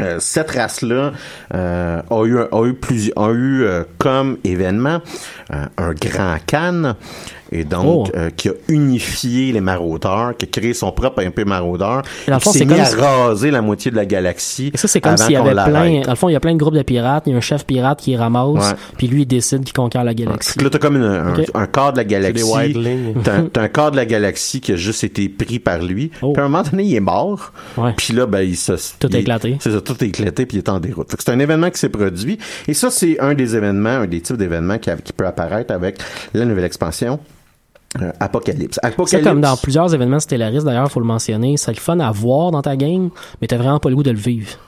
euh, cette race-là euh, a eu euh, comme événement un grand Khan et donc Oh. euh, qui a unifié les maraudeurs, qui a créé son propre MP maraudeur, Et dans le et qui fond, s'est c'est mis comme à si- raser la moitié de la galaxie. Et ça, c'est comme avant s'il y avait plein. Dans le fond, il y a plein de groupes de pirates. Il y a un chef pirate qui ramasse. Ouais. Puis lui, il décide qu'il conquiert la galaxie. Fait que là, t'as comme une- un, Ok. un quart de la galaxie. T'as un- un quart de la galaxie qui a juste été pris par lui. Oh. Puis à un moment donné, il est mort. Ouais. Puis là, ben, il se... Tout il- est éclaté. C'est ça, tout est éclaté, puis il est en déroute. Fait que c'est un événement qui s'est produit. Et ça, c'est un des événements, un des types d'événements qui, qui peut apparaître avec la nouvelle expansion. Euh, Apocalypse. C'est Apocalypse. comme dans plusieurs événements Stellaris, d'ailleurs, faut le mentionner. C'est le fun à voir dans ta game, mais t'as vraiment pas le goût de le vivre.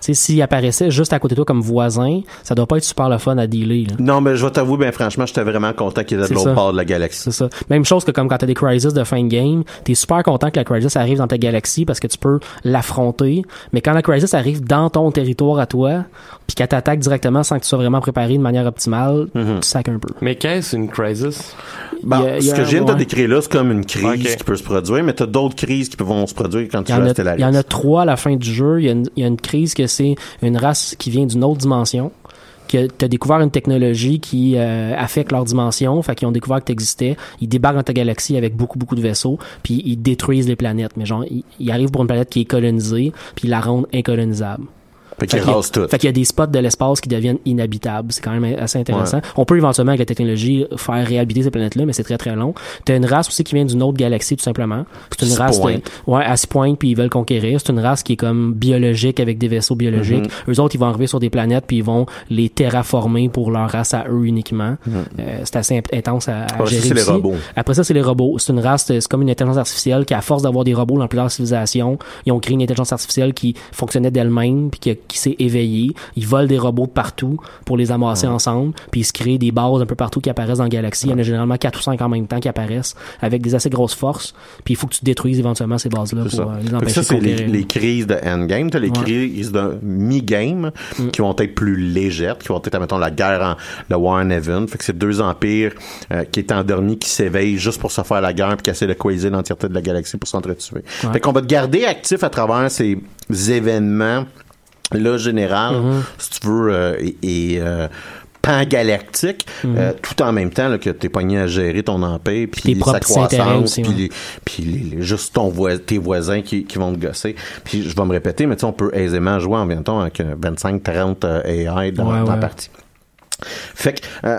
Tu sais, s'il apparaissait juste à côté de toi comme voisin, ça doit pas être super le fun à dealer. là. Non, mais je vais t'avouer, ben franchement, j'étais vraiment content qu'il était de l'autre part de la galaxie. C'est ça. Même chose que comme quand t'as des crises de fin de game, t'es super content que la crisis arrive dans ta galaxie parce que tu peux l'affronter. Mais quand la crisis arrive dans ton territoire à toi, puis qu'elle t'attaque directement sans que tu sois vraiment préparé de manière optimale, Mhm. tu sacs un peu. Mais qu'est-ce une crisis? A- y ce a- que je viens de décrire là, c'est comme une crise qui peut se produire, mais t'as d'autres crises qui vont se produire quand tu joues à il y en a trois à la fin du jeu. Il y a une, il y a une crise que c'est une race qui vient d'une autre dimension. Que t'as découvert une technologie qui euh, affecte leur dimension, fait qu'ils ont découvert que t'existais. Ils débarquent dans ta galaxie avec beaucoup beaucoup de vaisseaux, puis ils détruisent les planètes. Mais genre, ils, ils arrivent pour une planète qui est colonisée, puis ils la rendent incolonisable. Fait qu'il y a- rasent tout. Fait qu'il y a des spots de l'espace qui deviennent inhabitables. C'est quand même assez intéressant. On peut éventuellement, avec la technologie, faire réhabiliter ces planètes-là, mais c'est très très long. T'as une race aussi qui vient d'une autre galaxie, tout simplement. C'est une Six race Point. de, ouais, à six points, puis ils veulent conquérir. C'est une race qui est comme biologique avec des vaisseaux biologiques. Mm-hmm. Eux autres, ils vont arriver sur des planètes, puis ils vont les terraformer pour leur race à eux uniquement. Euh, c'est assez int- intense à, à Mm-hmm. Après ça, gérer c'est les aussi. robots. Après ça, c'est les robots. C'est une race, c'est comme une intelligence artificielle qui, à force d'avoir des robots dans plusieurs civilisations, ils ont créé une intelligence artificielle qui fonctionnait d'elle-même, puis qui a qui s'est éveillé. Ils volent des robots de partout pour les amasser ensemble, puis ils se créent des bases un peu partout qui apparaissent dans la galaxie. Il y en a généralement quatre ou cinq en même temps qui apparaissent avec des assez grosses forces. Puis il faut que tu détruises éventuellement ces bases-là pour ça. euh, les empêcher ça, c'est les, crises de endgame. Les Ouais. crises de mi-game qui vont être plus légères, qui vont être, mettons, la guerre en, le War in Heaven. Fait que c'est deux empires euh, qui est endormis, qui s'éveillent juste pour se faire la guerre puis qui essaient de coiser l'entièreté de la galaxie pour s'entretuer. Fait qu'on va te garder actif à travers ces événements là général, Mm-hmm. si tu veux, euh, et, et, euh, pan-galactique, Mm-hmm. euh, tout en même temps là, que t'es pogné à gérer ton empire, puis sa croissance, puis juste ton voi- tes voisins qui, qui vont te gosser. Puis je vais me répéter, mais tu sais, on peut aisément jouer en même temps avec 25-30 euh, AI dans, Ouais, dans la partie. Fait que euh,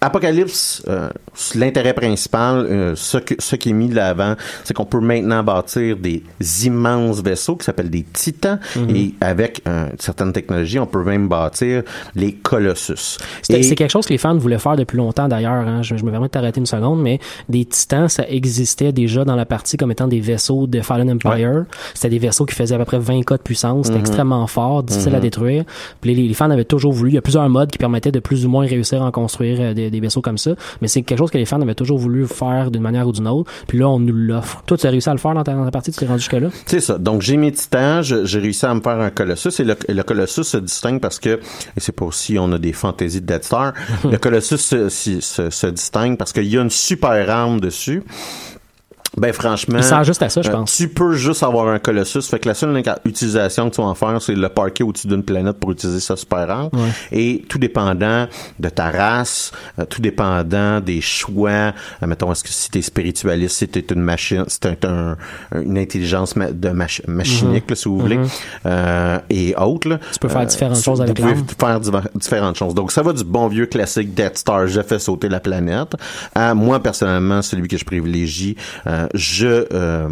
Apocalypse, euh, l'intérêt principal, euh, ce, que, ce qui est mis de l'avant, c'est qu'on peut maintenant bâtir des immenses vaisseaux qui s'appellent des titans Mhm. et avec euh, certaines technologies, on peut même bâtir les Colossus. C'est quelque chose que les fans voulaient faire depuis longtemps d'ailleurs. hein. Je, je me permets de t'arrêter une seconde, mais des titans, ça existait déjà dans la partie comme étant des vaisseaux de Fallen Empire. C'était des vaisseaux qui faisaient à peu près 20 cas de puissance. C'était Mhm. extrêmement fort, difficile à Mhm. détruire. Puis les, les fans avaient toujours voulu. Il y a plusieurs modes qui permettaient de plus ou moins réussir à en construire euh, des, des vaisseaux comme ça. Mais c'est quelque chose que les fans avaient toujours voulu faire d'une manière ou d'une autre. Puis là, on nous l'offre. Toi, tu as réussi à le faire dans ta, dans ta partie? Tu t'es rendu jusque-là? C'est ça. Donc, j'ai mes titans, j'ai réussi à me faire un Colossus, et le, le Colossus se distingue parce que, et c'est pour si on a des fantaisies de Death Star, le Colossus se, se, se- se distingue parce qu'il y a une super arme dessus. Ben franchement, juste à ça, je euh, pense. tu peux juste avoir un Colossus. Fait que la seule utilisation que tu vas en faire, c'est le parquer au-dessus d'une planète pour utiliser sa super arme. Ouais. Et tout dépendant de ta race, euh, tout dépendant des choix, euh, mettons, est-ce que si t'es spiritualiste, si t'es une machine, si t'es un, un- une intelligence de mach- machinique, là, si vous voulez, Mhm. euh, et autres. là, Tu peux faire différentes tu- choses avec pouvez l'arme. faire différentes choses. Donc, ça va du bon vieux classique Death Star, je fais sauter la planète, à moi, personnellement, celui que je privilégie, euh, je euh,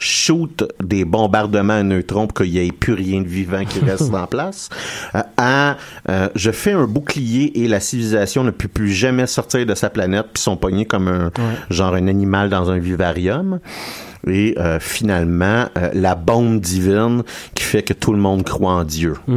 shoot des bombardements à neutrons pour qu'il n'y ait plus rien de vivant qui reste en place, euh, à euh, je fais un bouclier et la civilisation ne peut plus jamais sortir de sa planète puis sont pognés comme un genre un animal dans un vivarium. Et euh, finalement, euh, la bombe divine qui fait que tout le monde croit en Dieu.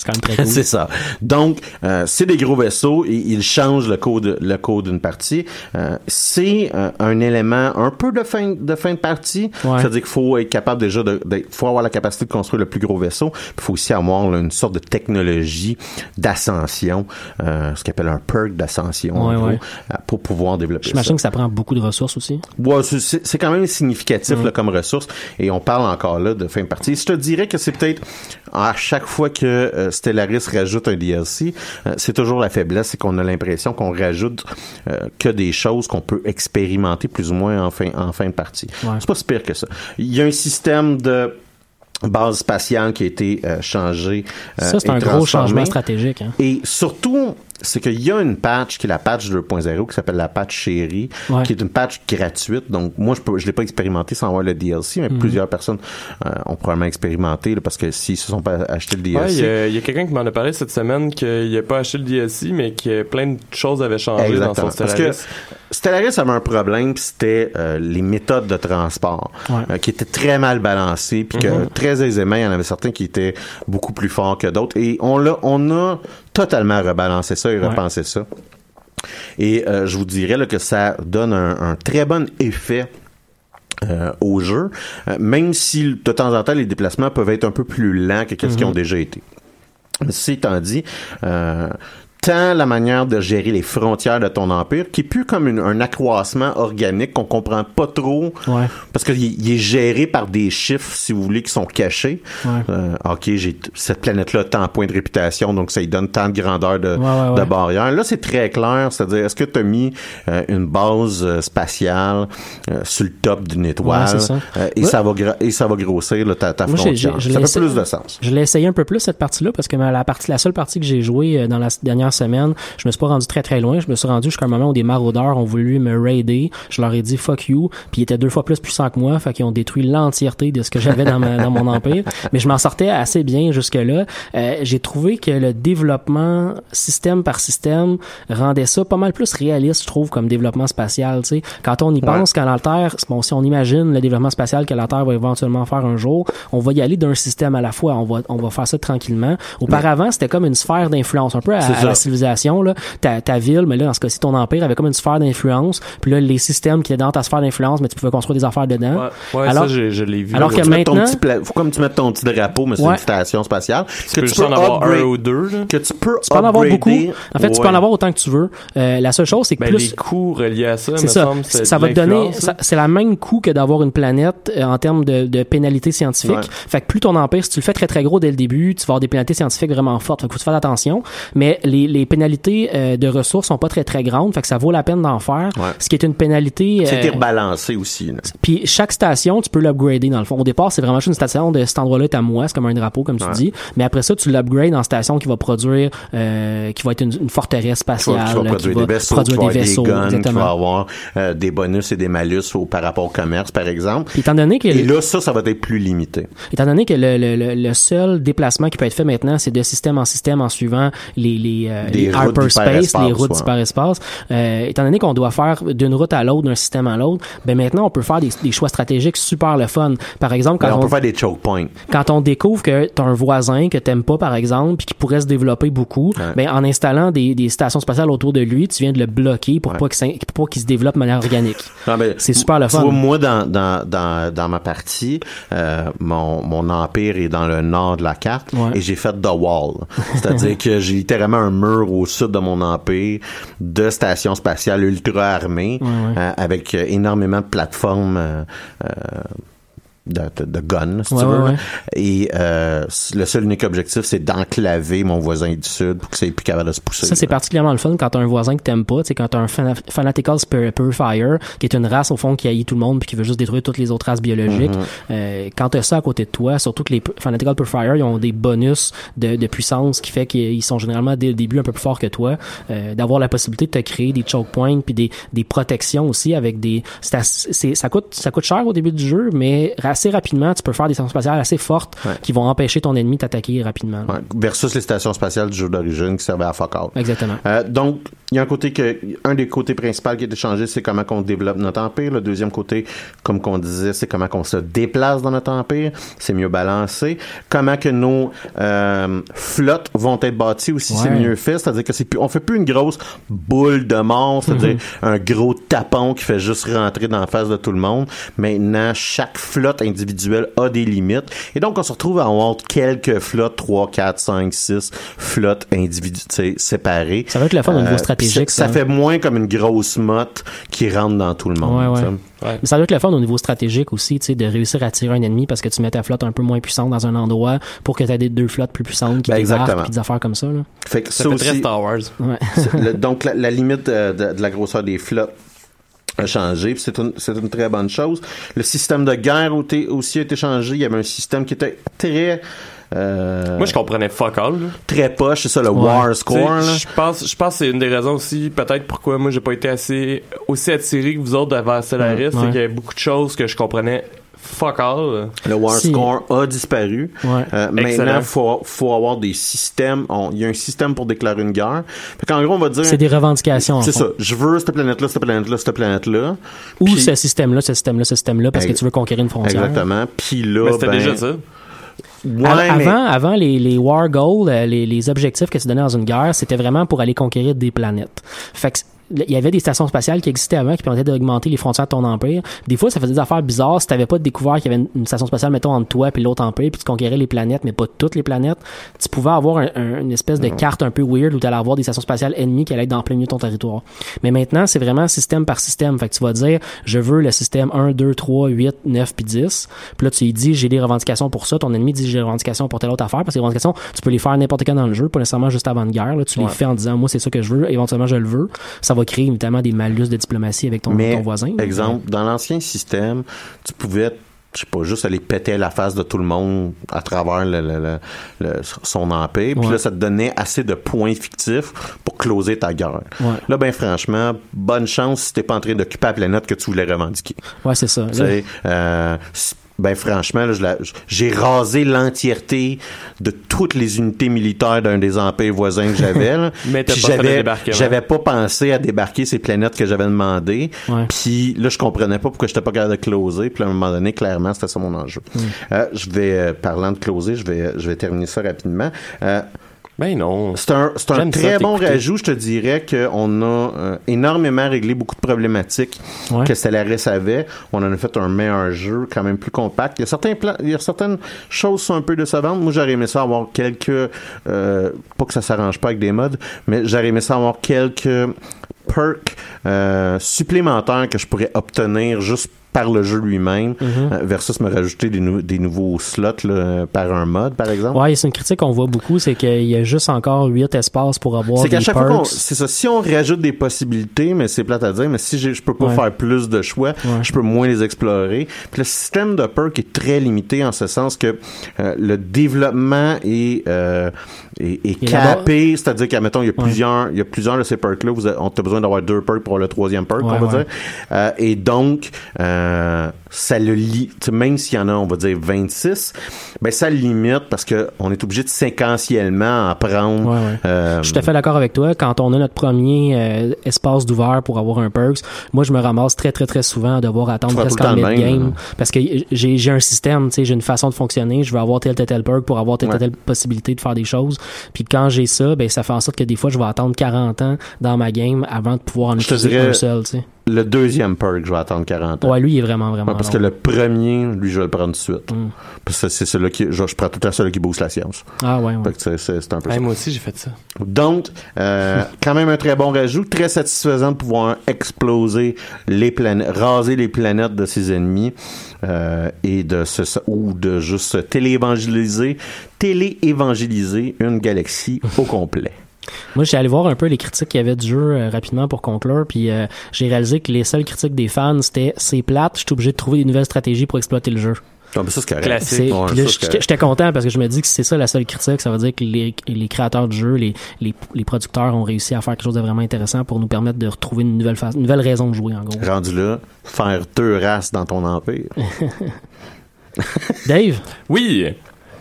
C'est quand même très cool. c'est ça. Donc, euh, c'est des gros vaisseaux et ils changent le code, le code d'une partie. Euh, c'est euh, un élément un peu de fin de fin de partie. Ouais. C'est-à-dire qu'il faut être capable déjà de, de- faut avoir la capacité de construire le plus gros vaisseau. Il faut aussi avoir là, une sorte de technologie d'ascension, ce qu'on appelle un perk d'ascension, Ouais, ouais. pour pouvoir développer. J'imagine que ça prend beaucoup de ressources aussi. Ouais, c'est- quand même significatif Mm. là, comme ressource et on parle encore là de fin de partie. Je te dirais que c'est peut-être à chaque fois que euh, Stellaris rajoute un DLC, euh, c'est toujours la faiblesse, c'est qu'on a l'impression qu'on rajoute euh, que des choses qu'on peut expérimenter plus ou moins en fin, en fin de partie. Ouais. C'est pas si pire que ça. Il y a un système de base spatiale qui a été euh, changé. Ça, c'est un gros changement stratégique. Hein. Et surtout, c'est qu'il y a une patch qui est la patch 2.0 qui s'appelle la patch chérie, Ouais. qui est une patch gratuite. Donc moi je peux, je l'ai pas expérimenté sans avoir le DLC, mais Mhm. plusieurs personnes euh, ont probablement expérimenté là, parce que s'ils se sont pas acheté le DLC. Ouais, il y a, quelqu'un qui m'en a parlé cette semaine qu'il n'a pas acheté le DLC, mais que plein de choses avaient changé dans son Exactement. Parce Stellaris. que Stellaris avait un problème, puis c'était euh, les méthodes de transport, Ouais. euh, qui étaient très mal balancées, puis que Mhm. très aisément, il y en avait certains qui étaient beaucoup plus forts que d'autres. Et on l'a, on a totalement rebalancé ça et Ouais. repensé ça. Et euh, je vous dirais là, que ça donne un, un très bon effet euh, au jeu, euh, même si de temps en temps les déplacements peuvent être un peu plus lents que ce qu'ils Mhm. ont déjà été. Ceci étant dit, tant la manière de gérer les frontières de ton empire, qui est plus comme une- un accroissement organique qu'on comprend pas trop, Ouais. parce qu'il il est géré par des chiffres, si vous voulez, qui sont cachés. Ouais. Euh, ok, j'ai cette planète-là a tant de points de réputation, donc ça lui donne tant de grandeur de, Ouais, de barrière. Là, c'est très clair, c'est-à-dire, est-ce que tu as mis euh, une base euh, spatiale euh, sur le top d'une étoile, ça. euh, et, ça va et ça va grossir là, ta, ta Moi, frontière? ça fait plus de sens. Je l'ai essayé un peu plus cette partie-là parce que ma- la partie, la seule partie que j'ai jouée euh, dans la dernière dernières semaines, je me suis pas rendu très très loin. Je me suis rendu jusqu'à un moment où des maraudeurs ont voulu me raider. Je leur ai dit fuck you, puis ils étaient deux fois plus puissants que moi, fait qu'ils ont détruit l'entièreté de ce que j'avais dans, ma- dans mon empire. Mais je m'en sortais assez bien jusque-là. Euh, J'ai trouvé que le développement système par système rendait ça pas mal plus réaliste, je trouve, comme développement spatial. Tu sais, quand on y pense, quand la Terre, bon, si on imagine le développement spatial que la Terre va éventuellement faire un jour, on va y aller d'un système à la fois. On va, on va faire ça tranquillement. Auparavant, c'était comme une sphère d'influence, un peu à, à la civilisation. Là. Ta, ta ville, mais là, dans ce cas-ci, ton empire avait comme une sphère d'influence. Puis là, les systèmes qui étaient dans ta sphère d'influence, mais tu pouvais construire des affaires dedans. Ouais, alors, ça, je, je l'ai vu. alors que Tu mets ton maintenant- pla- faut comme tu mettes ton petit drapeau, mais c'est Ouais. une station spatiale. tu peux juste en avoir un ou deux. Là. que tu peux tu peux en avoir beaucoup. En fait, tu peux en avoir autant que tu veux. Euh, la seule chose, c'est que Ben, plus... les coûts reliés à ça, C'est me ça. semble, Ça va te donner, c'est la même coût que d'avoir une planète euh, en termes de, de pénalités scientifiques. Ouais. Fait que plus ton empire, si tu le fais très très gros dès le début, tu vas avoir des pénalités scientifiques vraiment fortes. Fait que faut faire attention. Mais les, les pénalités euh, de ressources sont pas très très grandes. Fait que ça vaut la peine d'en faire. Ouais. Ce qui est une pénalité. C'était euh, rebalancé aussi. puis chaque station, tu peux l'upgrader dans le fond. Au départ, c'est vraiment juste une station de cet endroit-là est à moi, c'est comme un drapeau comme tu Ouais. dis. Mais après ça, tu l'upgrades en station qui va produire, euh, qui va être une, une forteresse spatiale, qui produire va des vaisseaux, produire des vaisseaux, des guns, tu exactement. avoir euh, des bonus et des malus au, par rapport au commerce, par exemple. Puis étant donné que Et là, ça, ça va être plus limité. Étant donné que le, le, le, le seul déplacement qui peut être fait maintenant, c'est de système en système en suivant les, les, euh, Des les routes hyperspace, les routes d'hyperespace, euh, étant donné qu'on doit faire d'une route à l'autre, d'un système à l'autre, ben maintenant on peut faire des, des choix stratégiques super le fun. Par exemple, Mais quand on on, peut faire des choke points. quand on découvre que t'as un voisin que t'aimes pas par exemple puis qui pourrait se développer beaucoup Ouais. ben en installant des, des stations spatiales autour de lui tu viens de le bloquer pour Ouais. pas qu'il se développe de manière organique C'est super le fun. vois, moi, dans, dans, dans, dans ma partie, euh, mon, mon empire est dans le nord de la carte Ouais. et j'ai fait The Wall. C'est-à-dire que j'ai littéralement un mur au sud de mon empire de stations spatiales ultra armées euh, avec euh, énormément de plateformes euh, de, de, de guns, si Ouais, tu veux. ouais. Et euh, le seul unique objectif, c'est d'enclaver mon voisin du sud pour que ait plus capable de se pousser. Ça, c'est particulièrement le fun quand t'as un voisin que t'aimes pas, tu quand t'as un fana- Fanatical Purifier, qui est une race, au fond, qui haït tout le monde puis qui veut juste détruire toutes les autres races biologiques. Mhm. Euh, quand t'as ça à côté de toi, surtout que les Fanatical Purifier, ils ont des bonus de, de puissance qui fait qu'ils sont généralement dès le début un peu plus forts que toi, euh, d'avoir la possibilité de te créer des choke points puis des, des protections aussi avec des... c'est c'est- ça coûte ça coûte cher au début du jeu, mais assez rapidement, tu peux faire des stations spatiales assez fortes Ouais. qui vont empêcher ton ennemi de t'attaquer rapidement. Ouais, versus les stations spatiales du jeu d'origine qui servaient à fuck all. Exactement. Euh, donc, il y a un côté que, un des côtés principaux qui a été changé, c'est comment qu'on développe notre empire. Le deuxième côté, comme qu'on disait, c'est comment qu'on se déplace dans notre empire. C'est mieux balancé. Comment que nos euh, flottes vont être bâties aussi, c'est mieux fait. C'est-à-dire que c'est plus, on fait plus une grosse boule de mort, c'est-à-dire un gros tapon qui fait juste rentrer dans la face de tout le monde. Maintenant, chaque flotte individuelle a des limites. Et donc, on se retrouve à avoir quelques flottes, 3, 4, 5, 6 flottes individuelles séparées. Ça va être le fun au niveau Euh, stratégique, Ça, ça. fait moins comme une grosse motte qui rentre dans tout le monde. Ouais, ouais. ça. Mais ça doit être le fun au niveau stratégique aussi, tu sais, de réussir à tirer un ennemi parce que tu mets ta flotte un peu moins puissante dans un endroit pour que tu aies des deux flottes plus puissantes qui Ben, débarquent des affaires comme ça. Là. Fait que Ça, ça, fait très aussi, Star Wars. Ouais. c'est le- donc la, la limite euh, de, de la grosseur des flottes a changé, c'est une, c'est une très bonne chose. Le système de guerre a été- aussi a été changé. Il y avait un système qui était très euh, Moi, je comprenais fuck all. là. très poche, c'est ça, le Ouais. War Score. Je pense, je pense que c'est une des raisons aussi, peut-être pourquoi moi j'ai pas été assez aussi attiré que vous autres vers Ouais. c'est qu'il y avait beaucoup de choses que je comprenais fuck all. Le War Si. Score a disparu. Ouais. Euh, maintenant, faut faut avoir des systèmes. Il y a un système pour déclarer une guerre. Fait qu'en gros, on va dire. C'est des revendications. en C'est ça. Je veux cette planète-là, cette planète-là, cette planète-là. Ou Puis- ce système-là, ce système-là, ce système-là, parce que tu veux conquérir une frontière. Exactement. Puis là, Mais c'était ben, déjà ça. Ouais, Av- mais- Avant, avant les, les war goals, euh, les, les objectifs que tu donnais dans une guerre, c'était vraiment pour aller conquérir des planètes. Fait que il y avait des stations spatiales qui existaient avant qui permettaient d'augmenter les frontières de ton empire. Des fois, ça faisait des affaires bizarres. Si t'avais pas découvert qu'il y avait une, station spatiale, mettons, entre toi et l'autre empire, puis tu conquérais les planètes, mais pas toutes les planètes, tu pouvais avoir un- un- une espèce de carte un peu weird où tu allais avoir des stations spatiales ennemies qui allaient être dans plein milieu de ton territoire. Mais maintenant, c'est vraiment système par système. Fait que tu vas dire, je veux le système 1, 2, 3, 8, 9 puis 10. Puis là, tu lui dis, j'ai des revendications pour ça. Ton ennemi dit, j'ai des revendications pour telle autre affaire. Parce que les revendications, tu peux les faire n'importe quand dans le jeu, pas nécessairement juste avant de guerre. Là, tu les fais en disant, moi, c'est ça que je veux. Éventuellement, je le veux. Ça va créer évidemment des malus de diplomatie avec ton, Mais, ton voisin. exemple, dans l'ancien système, tu pouvais je sais pas, juste aller péter la face de tout le monde à travers le, le- le- son empire. Puis Ouais. là, ça te donnait assez de points fictifs pour closer ta guerre. Ouais. Là, ben franchement, bonne chance si t'es pas en train d'occuper la planète que tu voulais revendiquer. Ouais, c'est ça. Euh, ben franchement, j'ai rasé l'entièreté de toutes les unités militaires d'un des empires voisins que j'avais. Mais j'avais, j'avais pas pensé à débarquer ces planètes que j'avais demandé. Puis là, je comprenais pas pourquoi j'étais pas capable de closer. Puis à un moment donné, clairement, c'était ça mon enjeu. Euh, je vais, euh, parlant de closer, je vais, je vais terminer ça rapidement. Euh, Ben non. c'est un, très bon rajout. Je te dirais qu'on a euh, énormément réglé beaucoup de problématiques Ouais. que Stellaris avait. On en a fait un meilleur jeu, quand même plus compact. Il y a, certains plans, il y a certaines choses qui sont un peu décevantes. Moi, j'aurais aimé ça avoir quelques... euh, pas que ça s'arrange pas avec des modes, mais j'aurais aimé ça avoir quelques perks euh, supplémentaires que je pourrais obtenir juste par le jeu lui-même, Mhm. euh, versus me rajouter des, nou- des nouveaux slots là, par un mode, par exemple. Ouais, c'est une critique qu'on voit beaucoup, c'est qu'il y a juste encore 8 espaces pour avoir C'est des qu'à chaque fois qu'on, perks. c'est ça, si on rajoute des possibilités, mais c'est plate à dire, mais si je peux pas Ouais. faire plus de choix, je peux moins les explorer. Puis le système de perk est très limité en ce sens que euh, le développement est, euh, est, c'est-à-dire qu'admettons, il y a plusieurs, il y a plusieurs de ces perks-là, vous avez- on a besoin d'avoir deux perks pour le troisième perk, on va dire. Euh, et donc, euh, ça le lit, tu sais, même s'il y en a, on va dire 26, ben ça le limite parce que on est obligé de séquentiellement en prendre. Ouais, ouais. euh, Je suis tout à fait d'accord avec toi. Quand on a notre premier euh, espace d'ouvert pour avoir un perks, moi je me ramasse très très très souvent à devoir attendre presque en le mid-game même, parce que j'ai un système, tu sais, j'ai une façon de fonctionner. Je veux avoir tel tel tel perk pour avoir telle Ouais. telle telle possibilité de faire des choses. Puis quand j'ai ça, ben ça fait en sorte que des fois je vais attendre 40 ans dans ma game avant de pouvoir en Je te utiliser dirais- un seul, tu sais. Le deuxième perk, je vais attendre 40 ans. Ouais, lui il est vraiment vraiment Ouais, parce long. que le premier, lui, je vais le prendre tout de suite. Mm. Parce que c'est celui qui, je, je prends tout le temps celui qui booste la science. Ah ouais, ouais. Fait que c'est, un peu Hey, ça. moi aussi, j'ai fait ça. Donc, euh, quand même un très bon rajout, très satisfaisant de pouvoir exploser les planètes, raser les planètes de ses ennemis euh, et de se, ou de juste téléévangéliser, téléévangéliser une galaxie au complet. Moi, j'ai allé voir un peu les critiques qu'il y avait du jeu euh, rapidement pour conclure, puis euh, j'ai réalisé que les seules critiques des fans, c'était c'est plate, je suis obligé de trouver des nouvelles stratégies pour exploiter le jeu. Ah, ben ça, c'est. Classique. Ouais, j'étais content parce que je me dis que c'est ça la seule critique. Ça veut dire que les, les créateurs du jeu, les, les, les producteurs ont réussi à faire quelque chose de vraiment intéressant pour nous permettre de retrouver une nouvelle, une nouvelle raison de jouer, en gros. Rendu là, faire deux races dans ton empire. Dave? Oui.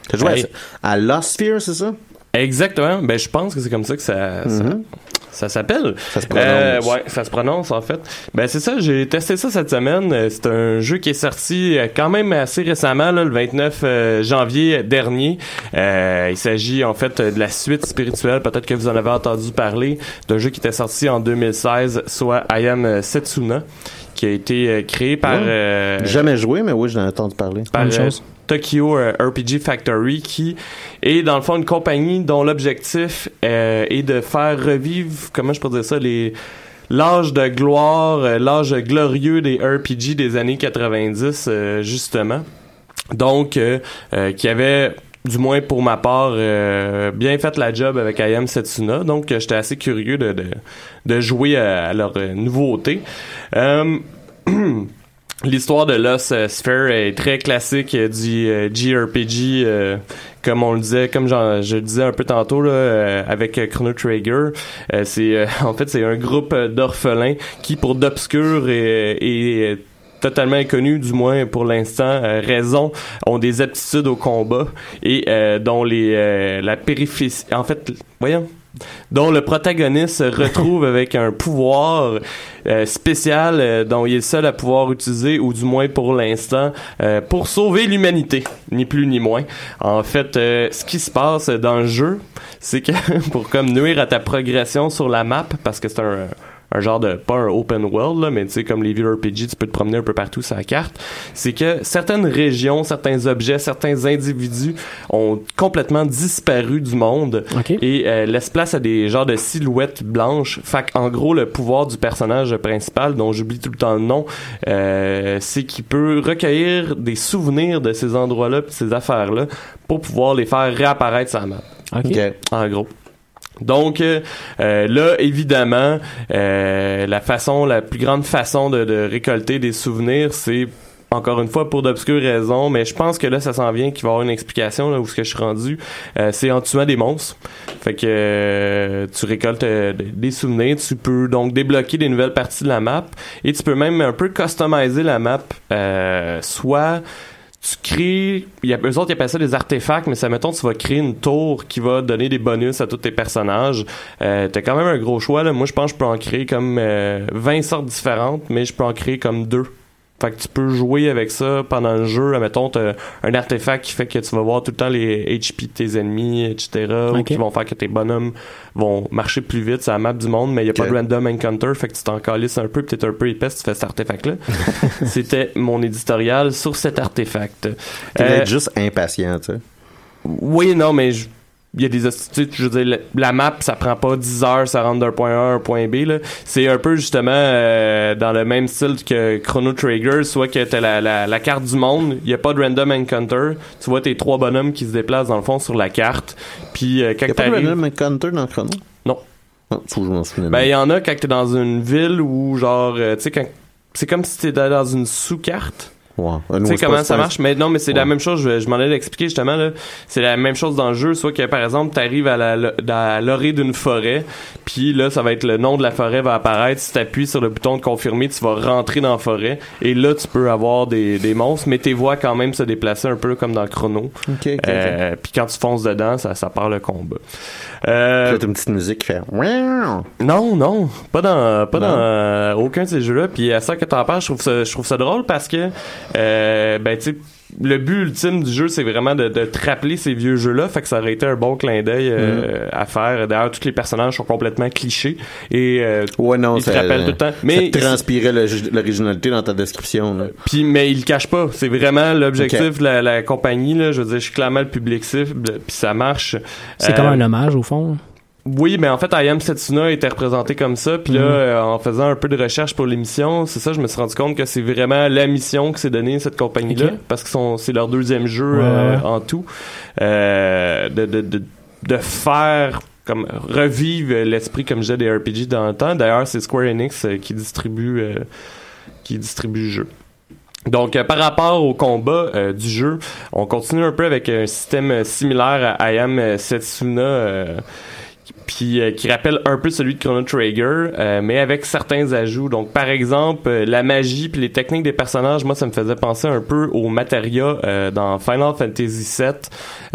T'as joué Hey. à, à Lost Sphere, c'est ça? Exactement. Ben, je pense que c'est comme ça que ça, ça, Mhm. ça s'appelle. Ça se prononce. Euh, ouais, ça se prononce en fait. Ben c'est ça, j'ai testé ça cette semaine. Euh, C'est un jeu qui est sorti euh, quand même assez récemment, là, le 29 euh, janvier dernier. Euh, il s'agit en fait de la suite spirituelle, peut-être que vous en avez entendu parler, d'un jeu qui était sorti en 2016, soit I Am Setsuna, qui a été créé par... Ouais. euh, Jamais joué, mais oui, j'en ai entendu parler. par Même euh, chose. Tokyo euh, RPG Factory qui est dans le fond une compagnie dont l'objectif euh, est de faire revivre comment je peux dire ça les l'âge de gloire euh, l'âge glorieux des RPG des années 90 euh, justement. Donc euh, qui avait du moins pour ma part euh, bien fait la job avec I Am Setsuna. Donc j'étais assez curieux de, de, de jouer à, à leur nouveauté L'histoire de Lost euh, Sphere est très classique euh, du euh, JRPG, euh, comme on le disait, comme je le disais un peu tantôt là, euh, avec Chrono Trigger. C'est en fait c'est un groupe d'orphelins qui, pour d'obscurs et, totalement inconnus, du moins pour l'instant, raison, ont des aptitudes au combat et euh, dont les euh, la périphérie, en fait, voyons dont le protagoniste se retrouve avec un pouvoir euh, spécial euh, dont il est seul à pouvoir utiliser, ou du moins pour l'instant, euh, pour sauver l'humanité, ni plus ni moins. En fait, ce qui se passe dans le jeu, c'est que pour comme nuire à ta progression sur la map, parce que c'est un un genre de pas un open world là, mais tu sais comme les vieux RPG tu peux te promener un peu partout sur la carte c'est que certaines régions certains objets certains individus ont complètement disparu du monde OK. et euh, laisse place à des genres de silhouettes blanches. Fait en gros, le pouvoir du personnage principal, dont j'oublie tout le temps le nom, euh, c'est qu'il peut recueillir des souvenirs de ces endroits-là, ces affaires-là, pour pouvoir les faire réapparaître sur la map. En gros. Donc euh, euh, là, évidemment, euh, la façon, la plus grande façon de, de récolter des souvenirs, c'est encore une fois pour d'obscures raisons, mais je pense que là ça s'en vient qu'il va y avoir une explication là où ce que je suis rendu. Euh, c'est en tuant des monstres. Fait que euh, tu récoltes euh, des souvenirs, tu peux donc débloquer des nouvelles parties de la map et tu peux même un peu customiser la map, euh, soit tu crées, y a eux autres ils appellent ça des artefacts, mais ça mettons tu vas créer une tour qui va donner des bonus à tous tes personnages. Euh, t'as quand même un gros choix là. Moi je pense que je peux en créer comme euh, 20 sortes différentes, mais je peux en créer comme deux. Fait que tu peux jouer avec ça pendant le jeu. Mettons, t'as un artefact qui fait que tu vas voir tout le temps les HP de tes ennemis, etc. Ou qui vont faire que tes bonhommes vont marcher plus vite sur la map du monde, mais il n'y a pas de random encounter. Fait que tu t'en calisses un peu, t'es un peu épais si tu fais cet artefact-là. C'était mon éditorial sur cet artefact. T'es Euh, juste impatient, tu sais. oui, non, mais je- il y a des je veux dire la, map ça prend pas 10 heures ça rentre d'un point A à un point B là c'est un peu justement euh, dans le même style que Chrono Trigger soit que t'as la, la, la carte du monde il y a pas de random encounter tu vois tes trois bonhommes qui se déplacent dans le fond sur la carte puis euh, quand Y'a pas de random encounter dans chrono? Non. Non, faut que je m'en souvienne. ben il y en a quand t'es dans une ville où genre euh, tu sais quand c'est comme si t'étais dans une sous-carte Ouais. tu sais comment ça marche? Mais non mais c'est la même chose je, je m'en allais l'expliquer justement là c'est la même chose dans le jeu soit que par exemple à la lo- à l'orée d'une forêt puis là ça va être le nom de la forêt va apparaître si t'appuies sur le bouton de confirmer tu vas rentrer dans la forêt et là tu peux avoir des, des monstres mais tes voix quand même se déplacer un peu comme dans Chrono. Euh, puis quand tu fonces dedans ça, ça part le combat euh, une petite musique qui fait. Non, non, pas dans, pas Non? dans euh, aucun de ces jeux-là. Puis à ça que t'en parles, je trouve ça, je trouve ça drôle parce que, ben tu sais, le but ultime du jeu, c'est vraiment de, de te rappeler ces vieux jeux-là. Fait que ça aurait été un bon clin d'œil euh, à faire. D'ailleurs, tous les personnages sont complètement clichés et euh, Ouais, non, ils te ça, rappellent tout le temps. Mais ça transpirait l'originalité dans ta description. Là. puis, mais il le cache pas. C'est vraiment l'objectif de la, la compagnie. Là. Je veux dire, je suis clairement le public cible, puis ça marche. C'est Euh, comme un hommage, au fond. Oui, mais en fait, I Am Setsuna était représenté comme ça. Puis là, Mhm. euh, en faisant un peu de recherche pour l'émission, c'est ça, je me suis rendu compte que c'est vraiment la mission que s'est donnée cette compagnie-là, parce que c'est leur deuxième jeu Ouais, euh, en tout, euh, de, de, de, de faire comme revivre l'esprit, comme je disais, des RPG dans le temps. D'ailleurs, c'est Square Enix qui distribue qui distribue le jeu. Donc, euh, par rapport au combat euh, du jeu, on continue un peu avec un système euh, similaire à I Am Setsuna, puis euh, qui rappelle un peu celui de Chrono Trigger, euh, mais avec certains ajouts. Donc, par exemple, euh, la magie puis les techniques des personnages, moi, ça me faisait penser un peu au Materia euh, dans Final Fantasy VII,